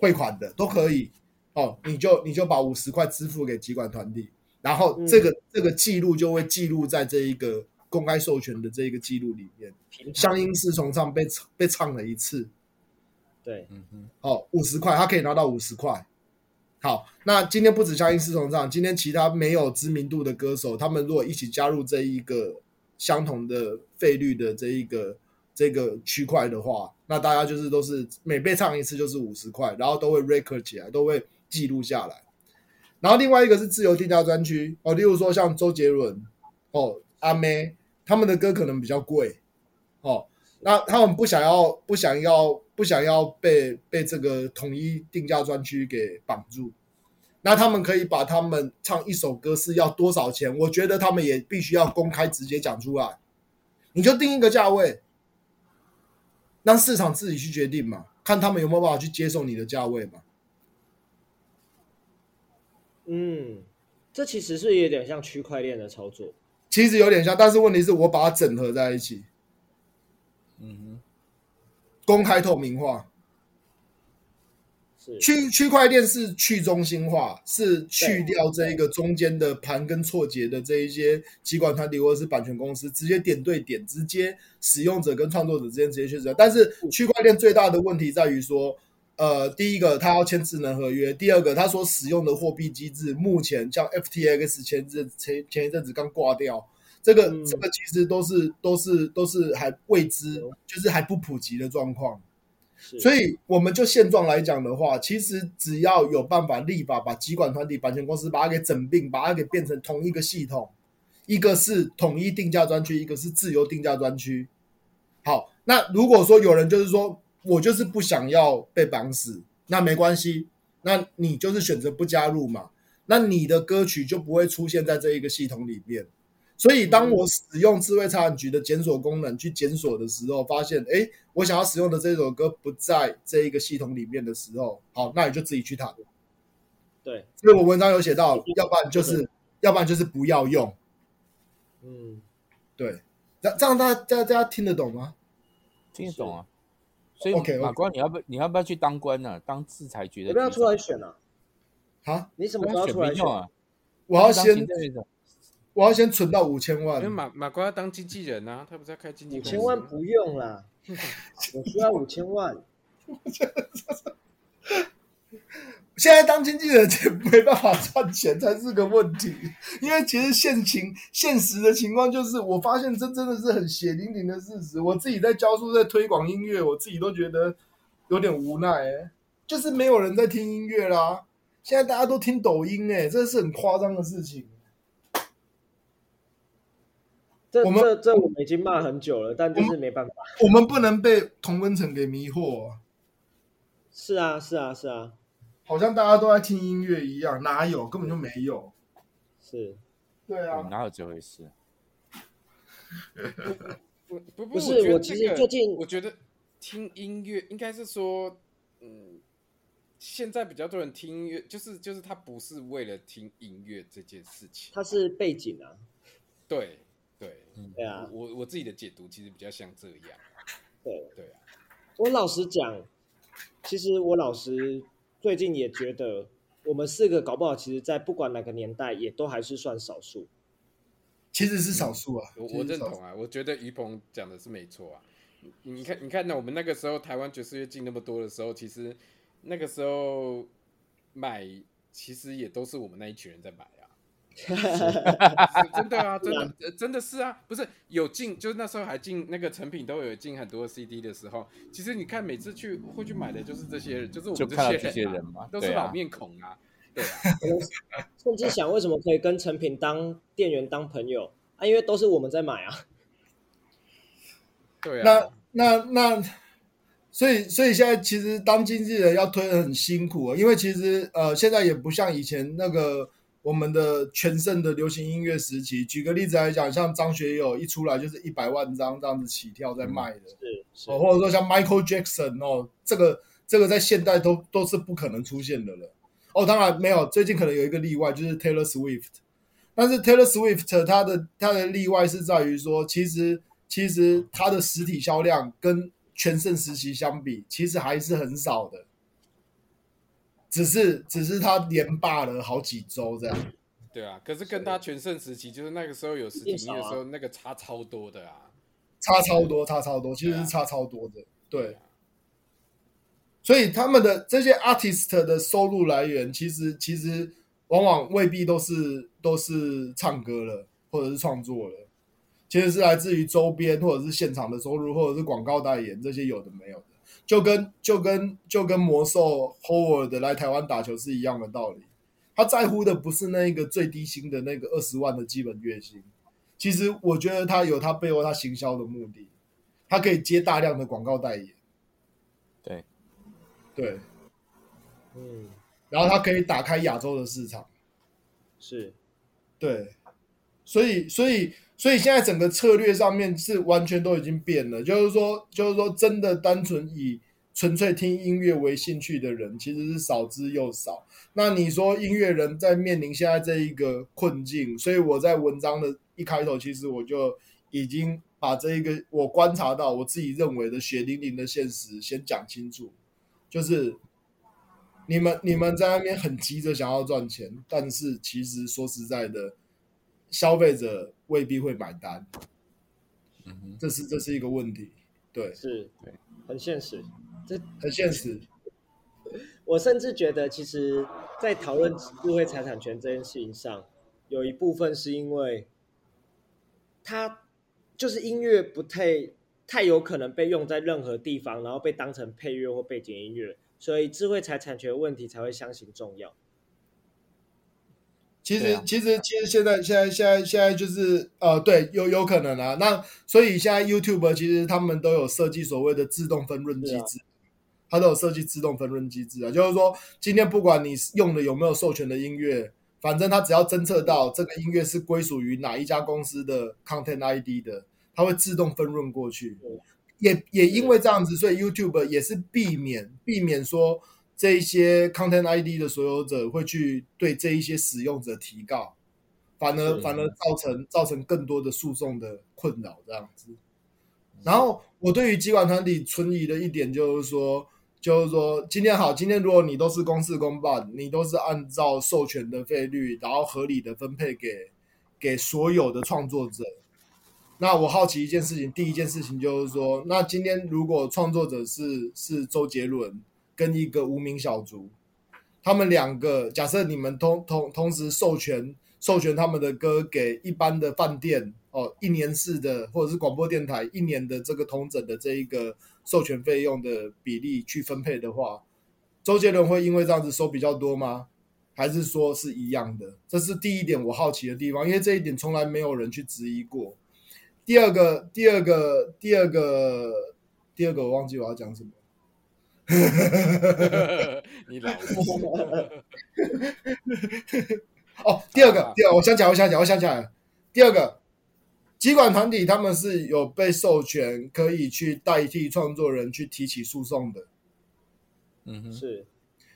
汇款的都可以哦，你就你就把五十块支付给集管团体，然后这个、嗯、这个记录就会记录在这一个。公开授权的这一个记录里面，乡音四重唱被被唱了一次，对，嗯哼，哦，五十块，他可以拿到五十块。好，那今天不止乡音四重唱，今天其他没有知名度的歌手，他们如果一起加入这一个相同的费率的这一个这个区块的话，那大家就是都是每被唱一次就是五十块，然后都会 record 起来，都会记录下来。然后另外一个是自由定价专区哦，例如说像周杰伦哦。阿妹他们的歌可能比较贵，哦，那他们不想要不想要不想要被被这个统一定价专区给绑住，那他们可以把他们唱一首歌是要多少钱？我觉得他们也必须要公开直接讲出来，你就定一个价位，让市场自己去决定嘛，看他们有没有办法去接受你的价位嘛。嗯，这其实是有点像区块链的操作。其实有点像，但是问题是我把它整合在一起，嗯哼，公开透明化，是区区块链是去中心化，是去掉这一个中间的盘根错节的这一些集管团体或者是版权公司，直接点对点，直接使用者跟创作者之间直接确认。但是区块链最大的问题在于说。呃，第一个，他要签智能合约；第二个，他所使用的货币机制，目前像 FTX 前阵前前一阵子刚挂掉，这个、嗯、这个其实都是都是都是还未知，就是还不普及的状况。所以，我们就现状来讲的话，其实只要有办法立法把集管团体、版权公司把它给整并，把它给变成同一个系统，一个是统一定价专区，一个是自由定价专区。好，那如果说有人就是说。我就是不想要被绑死，那没关系，那你就是选择不加入嘛，那你的歌曲就不会出现在这一个系统里面。所以当我使用智慧财产局的检索功能去检索的时候，发现，哎，我想要使用的这首歌不在这一个系统里面的时候，好，那你就自己去谈。对，所以我文章有写到，要不然就是，要不然就是不要用。嗯，对，这这样大家大家大家听得懂吗？听得懂啊。所以马光，你要不你要不要去当官呢、啊？当制裁局的？要不要出来选呢、啊？啊？你什么时候出来选啊？我要先我要先存到五千万。因为马马哥要当经纪人啊，他不是要开经纪人？五千万不用啦，我需要五千万。现在当经纪人也没办法赚钱才是个问题，因为其实现情现实的情况就是，我发现这真的是很血淋淋的事实。我自己在教书，在推广音乐，我自己都觉得有点无奈，欸，就是没有人在听音乐啦。现在大家都听抖音，欸，哎，这是很夸张的事情。这我们这这我们已经骂很久了，但就是没办法，我们不能被同温层给迷惑。是啊，是啊，是啊。好像大家都在听音乐一样，哪有？根本就没有。是，对啊，哪有这回事？不不不是，我其实最近我觉得听音乐应该是说，嗯，现在比较多人听音乐，就是就是他不是为了听音乐这件事情，他是背景啊。对对，对啊，我我自己的解读其实比较像这样。对对啊，我老实讲，其实我老实。最近也觉得，我们四个搞不好，其实，在不管哪个年代，也都还是算少数。其实是少数啊，我我认同啊，我觉得于鹏讲的是没错啊。你看，你看，那我们那个时候台湾爵士乐进那么多的时候，其实那个时候买，其实也都是我们那一群人在买。真的啊，真的，呃，真的是啊，不是有进，就是那时候还进那个成品都有进很多 CD 的时候，其实你看每次去会去买的就是这些人，就是我们这些人，啊，这些人嘛，都是老面孔啊，对啊，对啊甚至想为什么可以跟成品当店员当朋友啊？因为都是我们在买啊，对啊，那那那，所以所以现在其实当经纪人要推的很辛苦啊，因为其实呃现在也不像以前那个。我们的全盛的流行音乐时期，举个例子来讲，像张学友一出来就是一百万张这样子起跳在卖的，是哦，或者说像 Michael Jackson 哦，这个这个在现代都都是不可能出现的了。哦，当然没有，最近可能有一个例外，就是 Taylor Swift。但是 Taylor Swift 它的它的例外是在于说，其实其实它的实体销量跟全盛时期相比，其实还是很少的。只是，只是他连霸了好几周这样。对啊，可是跟他全盛时期，就是那个时候有实体音乐的时候，那个差超多的啊，差超多，差超多，其实是差超多的。对，所以他们的这些 artist 的收入来源，其实其实往往未必都是都是唱歌了，或者是创作了，其实是来自于周边或者是现场的收入，或者是广告代言这些有的没有的。就跟就跟就跟魔兽 Howard 来台湾打球是一样的道理，他在乎的不是那个最低薪的那个二十万的基本月薪，其实我觉得他有他背后他行销的目的，他可以接大量的广告代言，对，对，嗯，然后他可以打开亚洲的市场，是，对，所以所以。所以现在整个策略上面是完全都已经变了，就是说，就是说，真的单纯以纯粹听音乐为兴趣的人，其实是少之又少。那你说音乐人在面临现在这一个困境，所以我在文章的一开头，其实我就已经把这一个我观察到我自己认为的血淋淋的现实先讲清楚，就是你们你们在那边很急着想要赚钱，但是其实说实在的。消费者未必会买单，嗯，这是这是一个问题，对，是，对，很现实，这很现实。我甚至觉得，其实，在讨论智慧财产权这件事情上，有一部分是因为，它就是音乐不太太有可能被用在任何地方，然后被当成配乐或背景音乐，所以智慧财产权问题才会相形重要。其实，啊、其实，其实现在，现在，现在，现在就是，呃，对，有有可能啊。那所以现在 YouTube 其实他们都有设计所谓的自动分润机制，它、啊、都有设计自动分润机制啊。就是说，今天不管你用的有没有授权的音乐，反正它只要侦测到这个音乐是归属于哪一家公司的 Content ID 的，它会自动分润过去。也也因为这样子，所以 YouTube 也是避免避免说。这一些 Content ID 的所有者会去对这一些使用者提告，反而反而造成造成更多的诉讼的困扰这样子。然后我对于集管团体存疑的一点就是说，就是说今天好，今天如果你都是公事公办，你都是按照授权的费率，然后合理的分配给给所有的创作者。那我好奇一件事情，第一件事情就是说，那今天如果创作者是是周杰伦跟一个无名小卒，他们两个假设你们同同同时授权授权他们的歌给一般的饭店哦，一年式的或者是广播电台一年的这个通整的这一个授权费用的比例去分配的话，周杰伦会因为这样子收比较多吗？还是说是一样的？这是第一点我好奇的地方，因为这一点从来没有人去质疑过。第二个，第二个，第二个，第二个，我忘记我要讲什么。你老哦，第二个，第二个，我想讲，我想讲，我想起来了。第二个，集管团体他们是有被授权可以去代替创作人去提起诉讼的。嗯哼，是。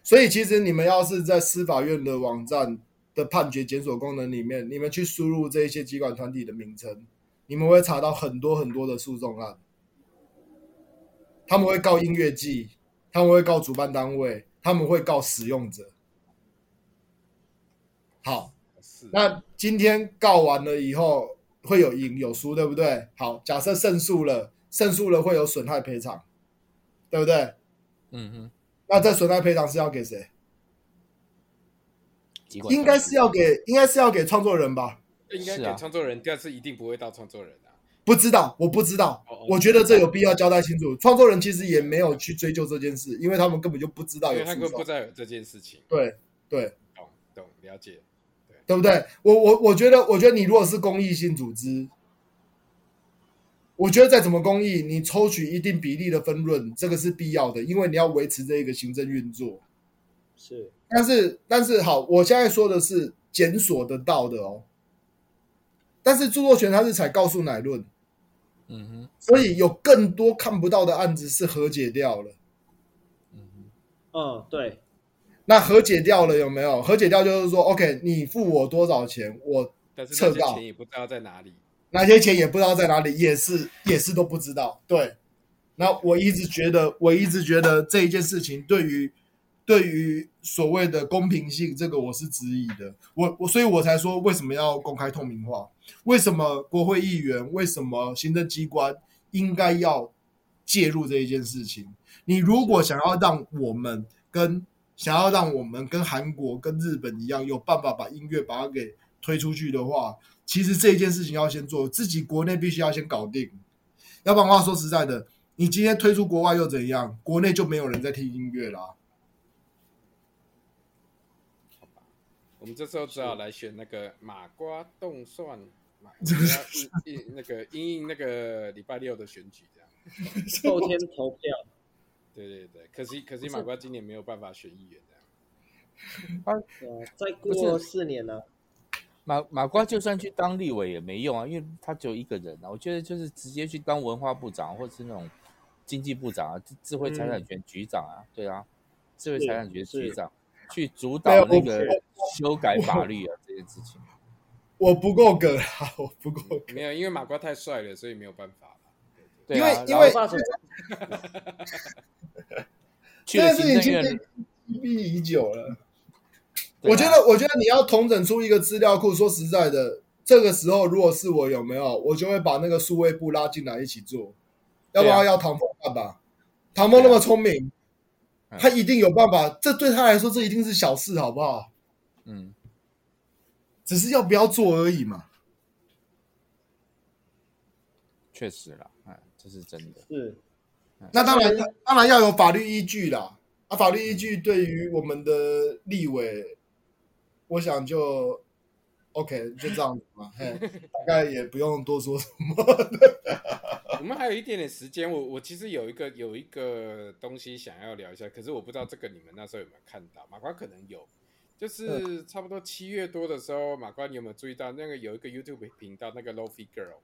所以其实你们要是在司法院的网站的判决检索功能里面，你们去输入这一些集管团体的名称。你们会查到很多很多的诉讼案，他们会告音乐祭，他们会告主办单位，他们会告使用者。好，那今天告完了以后会有赢有输，对不对？好，假设胜诉了，胜诉了会有损害赔偿，对不对？嗯哼。那这损害赔偿是要给谁？应该是要给，应该是要给创作人吧。应该给创作人，第二次一定不会到创作人啊。不知道，我不知道。Oh. 我觉得这有必要交代清楚。创作人其实也没有去追究这件事，因为他们根本就不知道有。他们不知道有这件事情。对对，懂懂了解，对，对不对？我我我觉得，我觉得你如果是公益性组织，我觉得再怎么公益，你抽取一定比例的分润，这个是必要的，因为你要维持这一个行政运作。是，但是但是好，我现在说的是检索得到的哦。但是著作权它是采告诉乃论，嗯哼，所以有更多看不到的案子是和解掉了，嗯哼，嗯，对，那和解掉了有没有？和解掉就是说，OK，你付我多少钱，我撤告，钱也不知道在哪里，那些钱也不知道在哪里，也是也是都不知道。对，那我一直觉得，我一直觉得这一件事情对于。对于所谓的公平性，这个我是质疑的。我我所以，我才说为什么要公开透明化？为什么国会议员？为什么行政机关应该要介入这一件事情？你如果想要让我们跟想要让我们跟韩国、跟日本一样，有办法把音乐把它给推出去的话，其实这一件事情要先做，自己国内必须要先搞定。要不然话说实在的，你今天推出国外又怎样？国内就没有人在听音乐啦。我们这时候只好来选那个马瓜冻蒜，马那个因应那个礼拜六的选举这样，后天投票。对对对，可惜可惜马瓜今年没有办法选议员这样。啊，再过四年呢？马马瓜就算去当立委也没用啊，因为他只有一个人啊。我觉得就是直接去当文化部长，或者是那种经济部长啊，智慧财产权局长啊，对啊，智慧财产权局长。去主导那个修改法律啊，这件事情，我不够格啊，我不够格。没有，因为马瓜太帅了，所以没有办法。对，因为因为 这件事情已经积弊已久了。我觉得，我觉得你要统整出一个资料库。说实在的，这个时候如果是我，有没有我就会把那个数位部拉进来一起做。要不然要唐风办吧？唐风那么聪明。他一定有办法，这对他来说，这一定是小事，好不好？嗯，只是要不要做而已嘛。确实啦，哎，这是真的。是，那当然，当然要有法律依据啦。啊，法律依据对于我们的立委，我想就。OK，就这样子嘛，嘿，大概也不用多说什么。我们还有一点点时间，我我其实有一个有一个东西想要聊一下，可是我不知道这个你们那时候有没有看到？马瓜可能有，就是差不多七月多的时候，马哥你有没有注意到那个有一个 YouTube 频道，那个 Lo-Fi Girl，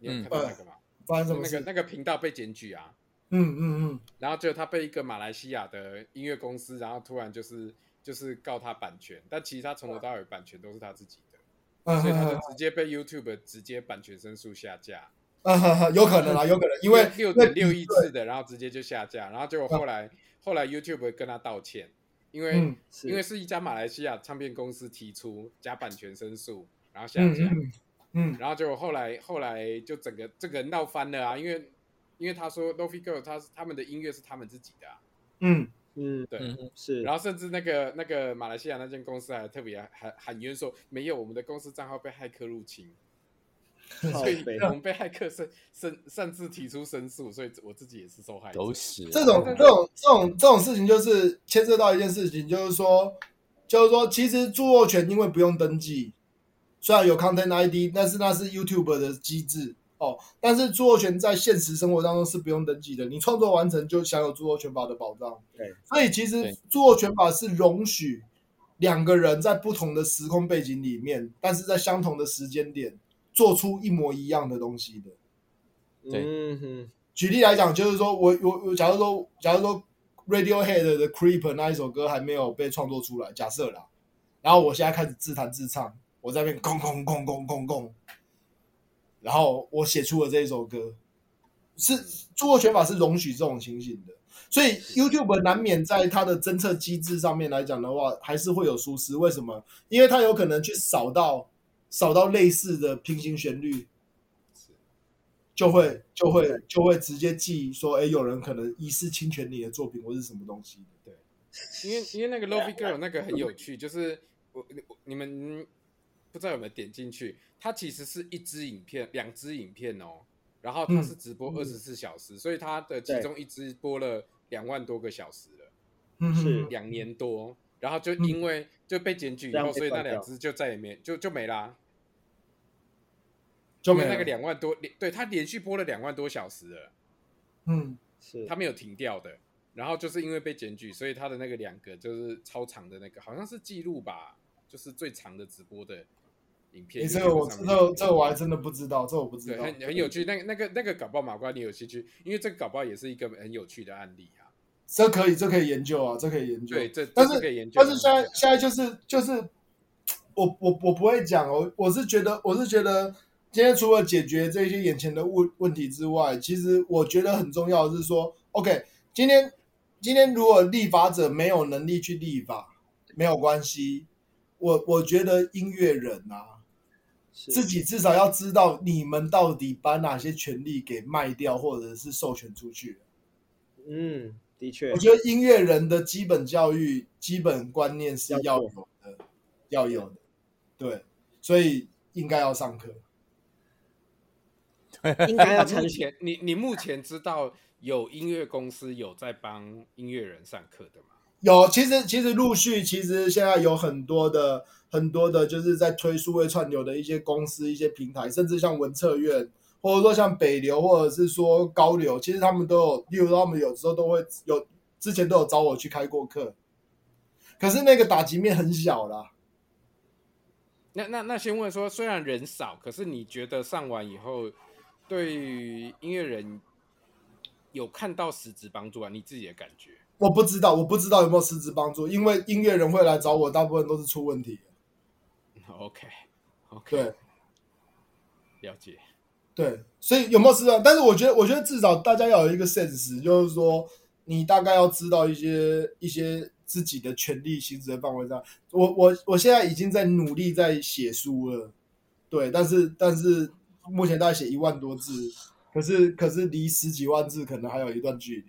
你有看到那个吗？发生什么那个那个频道被检举啊？嗯嗯嗯，然后就他被一个马来西亚的音乐公司，然后突然就是。就是告他版权，但其实他从头到尾版权都是他自己的，嗯、所以他就直接被 YouTube 直接版权申诉下架。嗯哼哼，有可能啊，有可能，因为六点六亿次的，然后直接就下架，然后结果后来、嗯、后来 YouTube 跟他道歉，因为、嗯、因为是。一家马来西亚唱片公司提出加版权申诉，然后下架，嗯，嗯然后就后来后来就整个这个闹翻了啊，因为因为他说 Lo-Fi Girl 他他们的音乐是他们自己的、啊，嗯。嗯，对，嗯是，然后甚至那个那个马来西亚那间公司还特别喊喊冤说，没有我们的公司账号被骇客入侵。所以我们被骇客甚甚擅自提出申诉，所以我自己也是受害者。狗屎！这种这种这种这种事情，就是牵涉到一件事情，就是说，就是说，其实著作权因为不用登记，虽然有 Content ID，但是那是 YouTube 的机制哦。但是著作权在现实生活当中是不用登记的，你创作完成就享有著作权法的保障。对，所以其实著作权法是容许两个人在不同的时空背景里面，但是在相同的时间点。做出一模一样的东西的，对，嗯哼。举例来讲，就是说我我我，假如说假如说 Radiohead 的 Creep 那一首歌还没有被创作出来，假设啦，然后我现在开始自弹自唱，我在那边空空空空空空，然后我写出了这一首歌，是著作权法是容许这种情形的，所以 YouTube 难免在它的侦测机制上面来讲的话，还是会有疏失。为什么？因为它有可能去扫到。扫到类似的平行旋律，就会就会就会直接记说，哎，有人可能疑似侵权你的作品或是什么东西。对，因为因为那个 Lo-Fi Girl 那个很有趣，就是我你们不知道有没有点进去，它其实是一支影片，两支影片哦，然后它是直播二十四小时，嗯、所以它的其中一支播了两万多个小时了，嗯，是。两年多。然后就因为就被检举以后，所以那两只就再也没就就没啦，就没那个两万多，对，他连续播了两万多小时了，嗯，是他没有停掉的。然后就是因为被检举，所以他的那个两个就是超长的那个，好像是记录吧，就是最长的直播的影片。这个我知道这个我还真的不知道，这我不知道，很很有趣。那个那个那个搞不好马瓜你有兴趣，因为这个搞不好也是一个很有趣的案例啊。这可以，这可以研究啊，这可以研究。对，这但是可以研究。但是现在现在就是就是，我我我不会讲哦，我是觉得我是觉得，今天除了解决这些眼前的问问题之外，其实我觉得很重要的是说，OK，今天今天如果立法者没有能力去立法，没有关系，我我觉得音乐人啊，自己至少要知道你们到底把哪些权利给卖掉，或者是授权出去。嗯。的确，我觉得音乐人的基本教育、基本观念是要有的，要有的，对，所以应该要上课。应该要目前，你你目前知道有音乐公司有在帮音乐人上课的吗？有，其实其实陆续，其实现在有很多的很多的，就是在推数位串流的一些公司、一些平台，甚至像文策院。或者说像北流，或者是说高流，其实他们都有，例如他们有时候都会有，之前都有找我去开过课，可是那个打击面很小啦。那那那先问说，虽然人少，可是你觉得上完以后，对于音乐人有看到实质帮助啊？你自己的感觉？我不知道，我不知道有没有实质帮助，因为音乐人会来找我，大部分都是出问题。OK，OK，对，了解。对，所以有没有知道？但是我觉得，我觉得至少大家要有一个 sense，就是说，你大概要知道一些一些自己的权利行使的范围上。我我我现在已经在努力在写书了，对，但是但是目前大概写一万多字，可是可是离十几万字可能还有一段距离。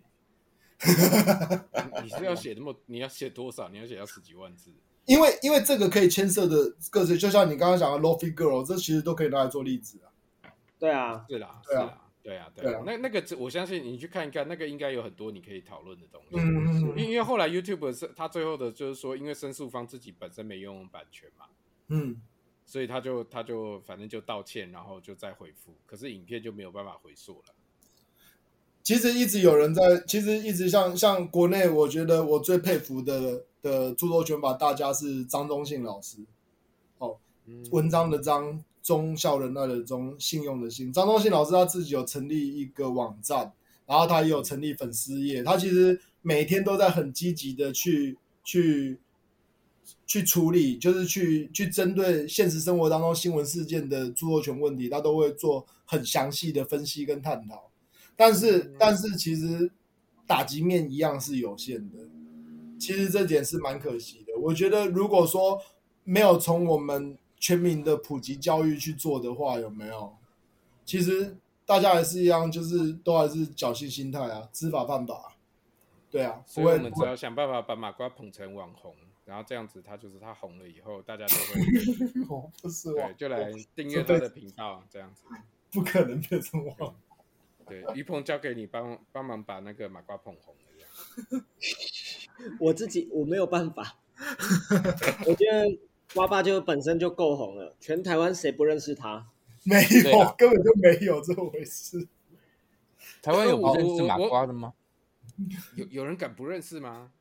你是要写那么？你要写多少？你要写到十几万字？因为因为这个可以牵涉的各自，就像你刚刚讲的 Lo-Fi Girl，这其实都可以拿来做例子啊。对啊，是啦，是啦，对啊，对啊，那那个我相信你去看一看，那个应该有很多你可以讨论的东西。嗯，因为后来 YouTube 是他最后的就是说，因为申诉方自己本身没用版权嘛，嗯，所以他就他就反正就道歉，然后就再回复，可是影片就没有办法回溯了。其实一直有人在，其实一直像像国内，我觉得我最佩服的的著作权法大家是张忠信老师，哦，文章的章。忠孝仁爱的忠，信用的信。张忠信老师他自己有成立一个网站，然后他也有成立粉丝页。他其实每天都在很积极的去去去处理，就是去去针对现实生活当中新闻事件的著作权问题，他都会做很详细的分析跟探讨。但是，但是其实打击面一样是有限的。其实这点是蛮可惜的。我觉得如果说没有从我们全民的普及教育去做的话，有没有？其实大家还是一样，就是都还是侥幸心态啊，知法犯法。对啊，所以我们只要想办法把马瓜捧成网红，然后这样子，他就是他红了以后，大家都会 不是对，就来订阅他的频道，这样子。不可能变成网。对，于鹏交给你帮帮忙把那个马瓜捧红了这样。我自己我没有办法，我觉得瓜爸就本身就够红了，全台湾谁不认识他？没有，啊、根本就没有这回事。台湾有不认识马瓜的吗？有有人敢不认识吗？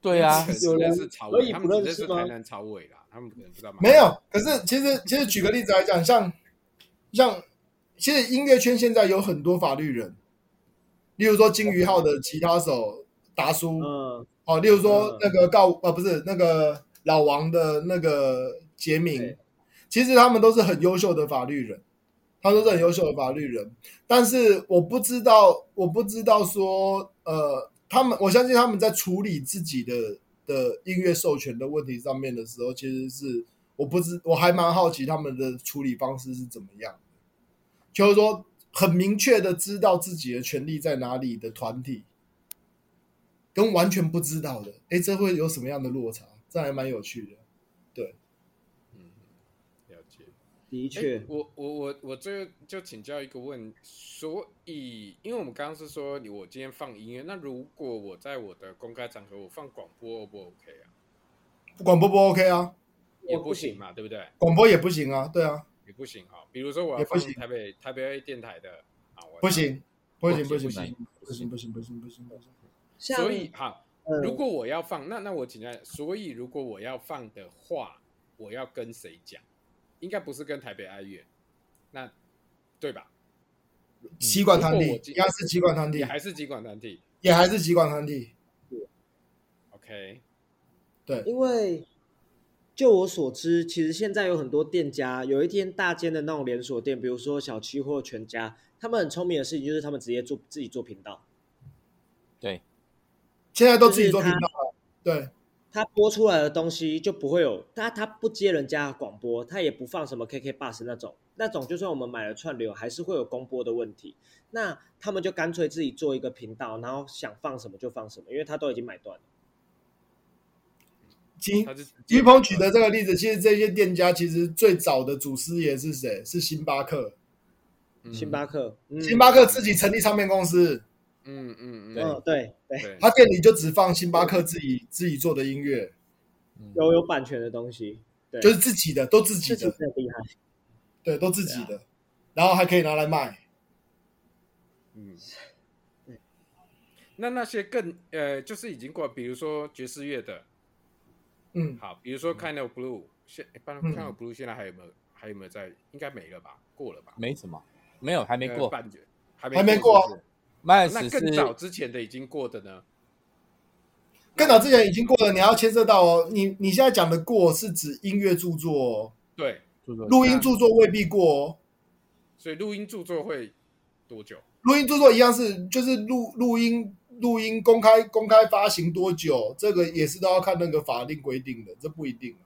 对啊，有人是曹伟，他们只认识台南曹伟啦，他们可能不知道。没有，可是其实其实举个例子来讲，像像其实音乐圈现在有很多法律人，例如说金鱼号的吉他手达叔，嗯，哦，例如说那个告、嗯、啊不是那个老王的那个杰明，其实他们都是很优秀的法律人。他都是很优秀的法律人，但是我不知道，我不知道说，呃，他们，我相信他们在处理自己的的音乐授权的问题上面的时候，其实是我不知，我还蛮好奇他们的处理方式是怎么样的，就是说很明确的知道自己的权利在哪里的团体，跟完全不知道的，哎，这会有什么样的落差？这还蛮有趣的。对，嗯，了解的确，我我我我这就请教一个问，所以因为我们刚刚是说你我今天放音乐，那如果我在我的公开场合我放广播，O 不 OK 啊？广播不 OK 啊？也不行嘛，对不对？广播也不行啊，对啊，也不行啊。比如说我要放台北台北电台的啊，不行，不行，不行，不行，不行，不行，不行，不行，不行。所以好，如果我要放，那那我请教，所以如果我要放的话，我要跟谁讲？应该不是跟台北爱乐，那对吧？疾管团体应该是疾管团体，还是疾管团体，也还是疾管团体。OK，对，因为就我所知，其实现在有很多店家，有一天大间的那种连锁店，比如说小七或全家，他们很聪明的事情就是他们直接做自己做频道。对，现在都自己做频道了。对。他播出来的东西就不会有他，他不接人家广播，他也不放什么 KK Bus 那种，那种就算我们买了串流，还是会有公播的问题。那他们就干脆自己做一个频道，然后想放什么就放什么，因为他都已经买断了。金于鹏举的这个例子，其实这些店家其实最早的祖师爷是谁？是星巴克。星巴克，嗯、星巴克自己成立唱片公司。嗯嗯嗯，对。对，他店里就只放星巴克自己自己做的音乐，有有版权的东西，对，就是自己的，都自己的，很厉害，对，都自己的，然后还可以拿来卖。嗯，那那些更呃，就是已经过，比如说爵士乐的，嗯，好，比如说 Kind of Blue，现一般 Kind of Blue 现在还有没有还有没有在？应该没了吧？过了吧？没什么，没有，还没过，还没过。那更早之前的已经过的呢？更早之前已经过了，你要牵涉到哦。你你现在讲的过是指音乐著作哦，对，录音著作未必过哦。所以录音著作会多久？录音著作一样是就是录录音录音公开公开发行多久？这个也是都要看那个法令规定的，这不一定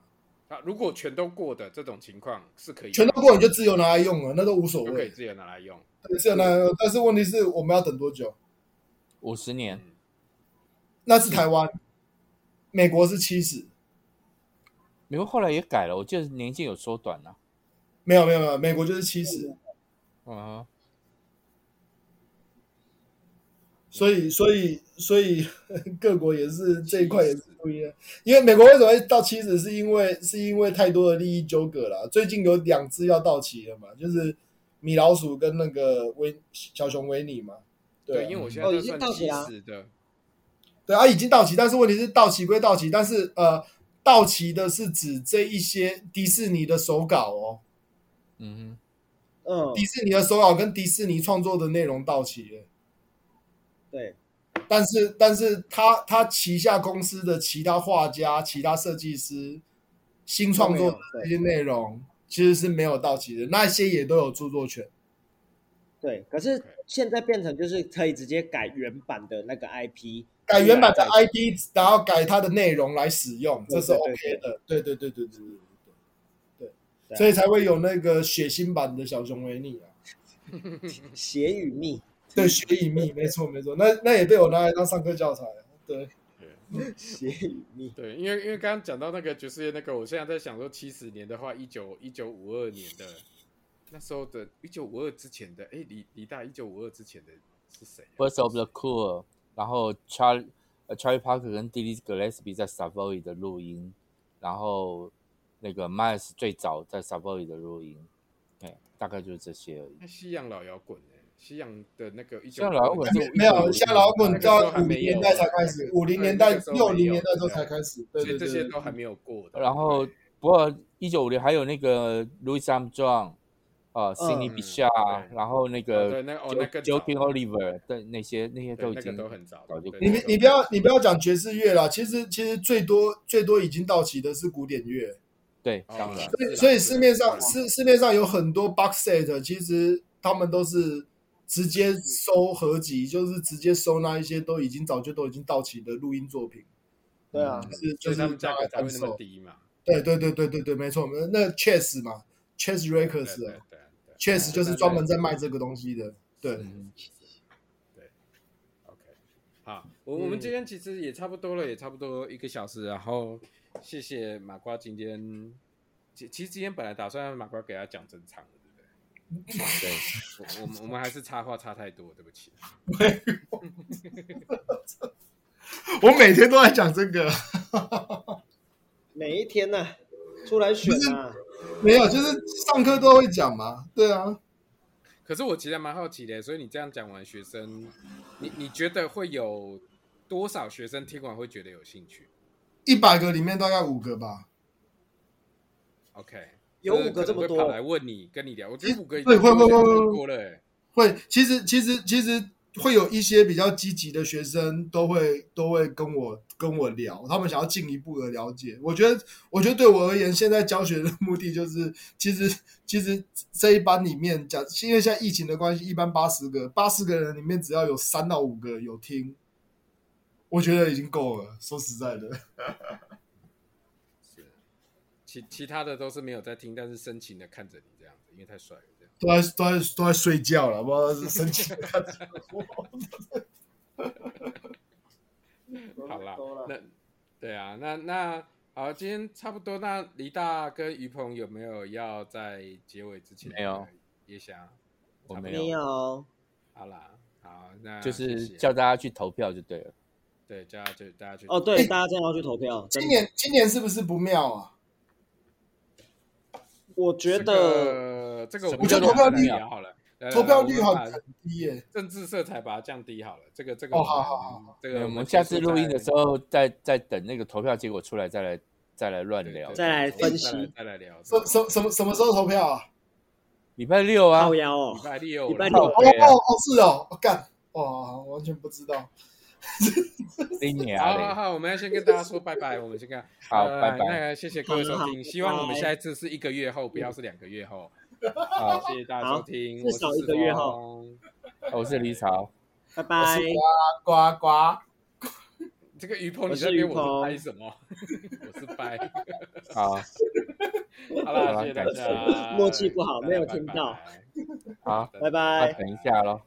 啊。如果全都过的这种情况是可以，全都过你就自由拿来用了，那都无所谓，可以自由拿来用。是那，但是问题是我们要等多久？五十年，那是台湾，美国是七十，美国后来也改了，我记得年限有缩短了。没有没有没有，美国就是七十。啊，所以所以所以 各国也是这一块也是不一样，因为美国为什么会到七十？是因为是因为太多的利益纠葛了。最近有两只要到期了嘛，就是。米老鼠跟那个维小熊维尼嘛，对，对，因为我现在都算七十的，对啊，已经到期，但是问题是到期归到期，但是呃，到期的是指这一些迪士尼的手稿哦，嗯哼，嗯，迪士尼的手稿跟迪士尼创作的内容到期了，对，但是但是他他旗下公司的其他画家、其他设计师新创作的这些内容。其实是没有到期的，那些也都有著作权。对，可是现在变成就是可以直接改原版的那个 IP，改原版的 IP，然后改它的内容来使用，这是 OK 的。对对。对对对对对对，所以才会有那个血腥版的小熊维尼啊，血与蜜，对，血与蜜，没错没错，那那也被我拿来当上课教材，对。血与蜜，对，因为因为刚刚讲到那个爵士乐那个，我现在在想说，七十年的话，一九一九五二年的那时候的，一九五二之前的，哎，李李大，一九五二之前的是谁？First of the Cool，然后 Charlie Charlie Parker 跟 Dizzy Gillespie 在 Savoy 的录音，然后那个 Miles 最早在 Savoy 的录音，对，大概就是这些而已。那西洋老摇滚。西洋的那个一九，老摇滚没有，像老摇滚到五零年代才开始，五零年代、六零年代都才开始，对对对，这些都还没有过的。然后，不过一九五零还有那个 Louis Armstrong 啊，Sidney Bechet，然后那个 Joaquin Oliver 对那些那些都已经都很早，早就。你你不要你不要讲爵士乐了，其实其实最多最多已经到齐的是古典乐，对，当然。所以所以市面上市市面上有很多 box set，其实他们都是。直接收合集，就是直接收那一些都已经早就都已经到齐的录音作品。对啊，就是就是价格才会那么低嘛。对对对对对对，没错，那 Chess 嘛，Chess Records 对 Chess 就是专门在卖这个东西的。对，对，OK，好，我我们今天其实也差不多了，也差不多一个小时，然后谢谢马瓜今天，其其实今天本来打算马瓜给他讲整场的。对，我我们我们还是插话插太多，对不起。我每天都在讲这个，每一天呢、啊，出来选啊，没有，就是上课都会讲嘛。对啊，可是我其实蛮好奇的，所以你这样讲完，学生，你你觉得会有多少学生听完会觉得有兴趣？一百个里面大概五个吧。OK。有五个这么多，跑来问你，跟你聊。我觉得五个会会会会多了。会，其实其实其实会有一些比较积极的学生，都会都会跟我跟我聊，他们想要进一步的了解。我觉得，我觉得对我而言，现在教学的目的就是，其实其实这一班里面讲，因为现在疫情的关系，一般八十个，八十个人里面只要有三到五个有听，我觉得已经够了。说实在的。其其他的都是没有在听，但是深情的看着你这样子，因为太帅了，这样都在都在都在睡觉了，不知道是深情的看着我。好啦，那对啊，那那好，今天差不多。那黎大跟于鹏有没有要在结尾之前？没有，也想我没有。好啦，好，那就是叫大家去投票就对了。对，叫大家去大家去哦，对，大家真的要去投票。今年今年是不是不妙啊？我觉得这个我觉得投票率好了，投票率很低耶，政治色彩把它降低好了。这个这个哦，好好好，这个我们下次录音的时候再再等那个投票结果出来再来再来乱聊，再来分析，再来聊。什什什么什么时候投票啊？礼拜六啊，靠腰哦，礼拜六，礼拜六哦哦哦是哦，我干哇，完全不知道。好好好，我们要先跟大家说拜拜。我们先看，好，拜拜。那个谢谢各位收听，希望我们下一次是一个月后，不要是两个月后。好，谢谢大家收听，至少一个月后。我是李草，拜拜。呱呱呱，这个于鹏，你在边我是拍什么？我是拍。好，好了，谢谢大家。默契不好，没有听到。好，拜拜。等一下喽。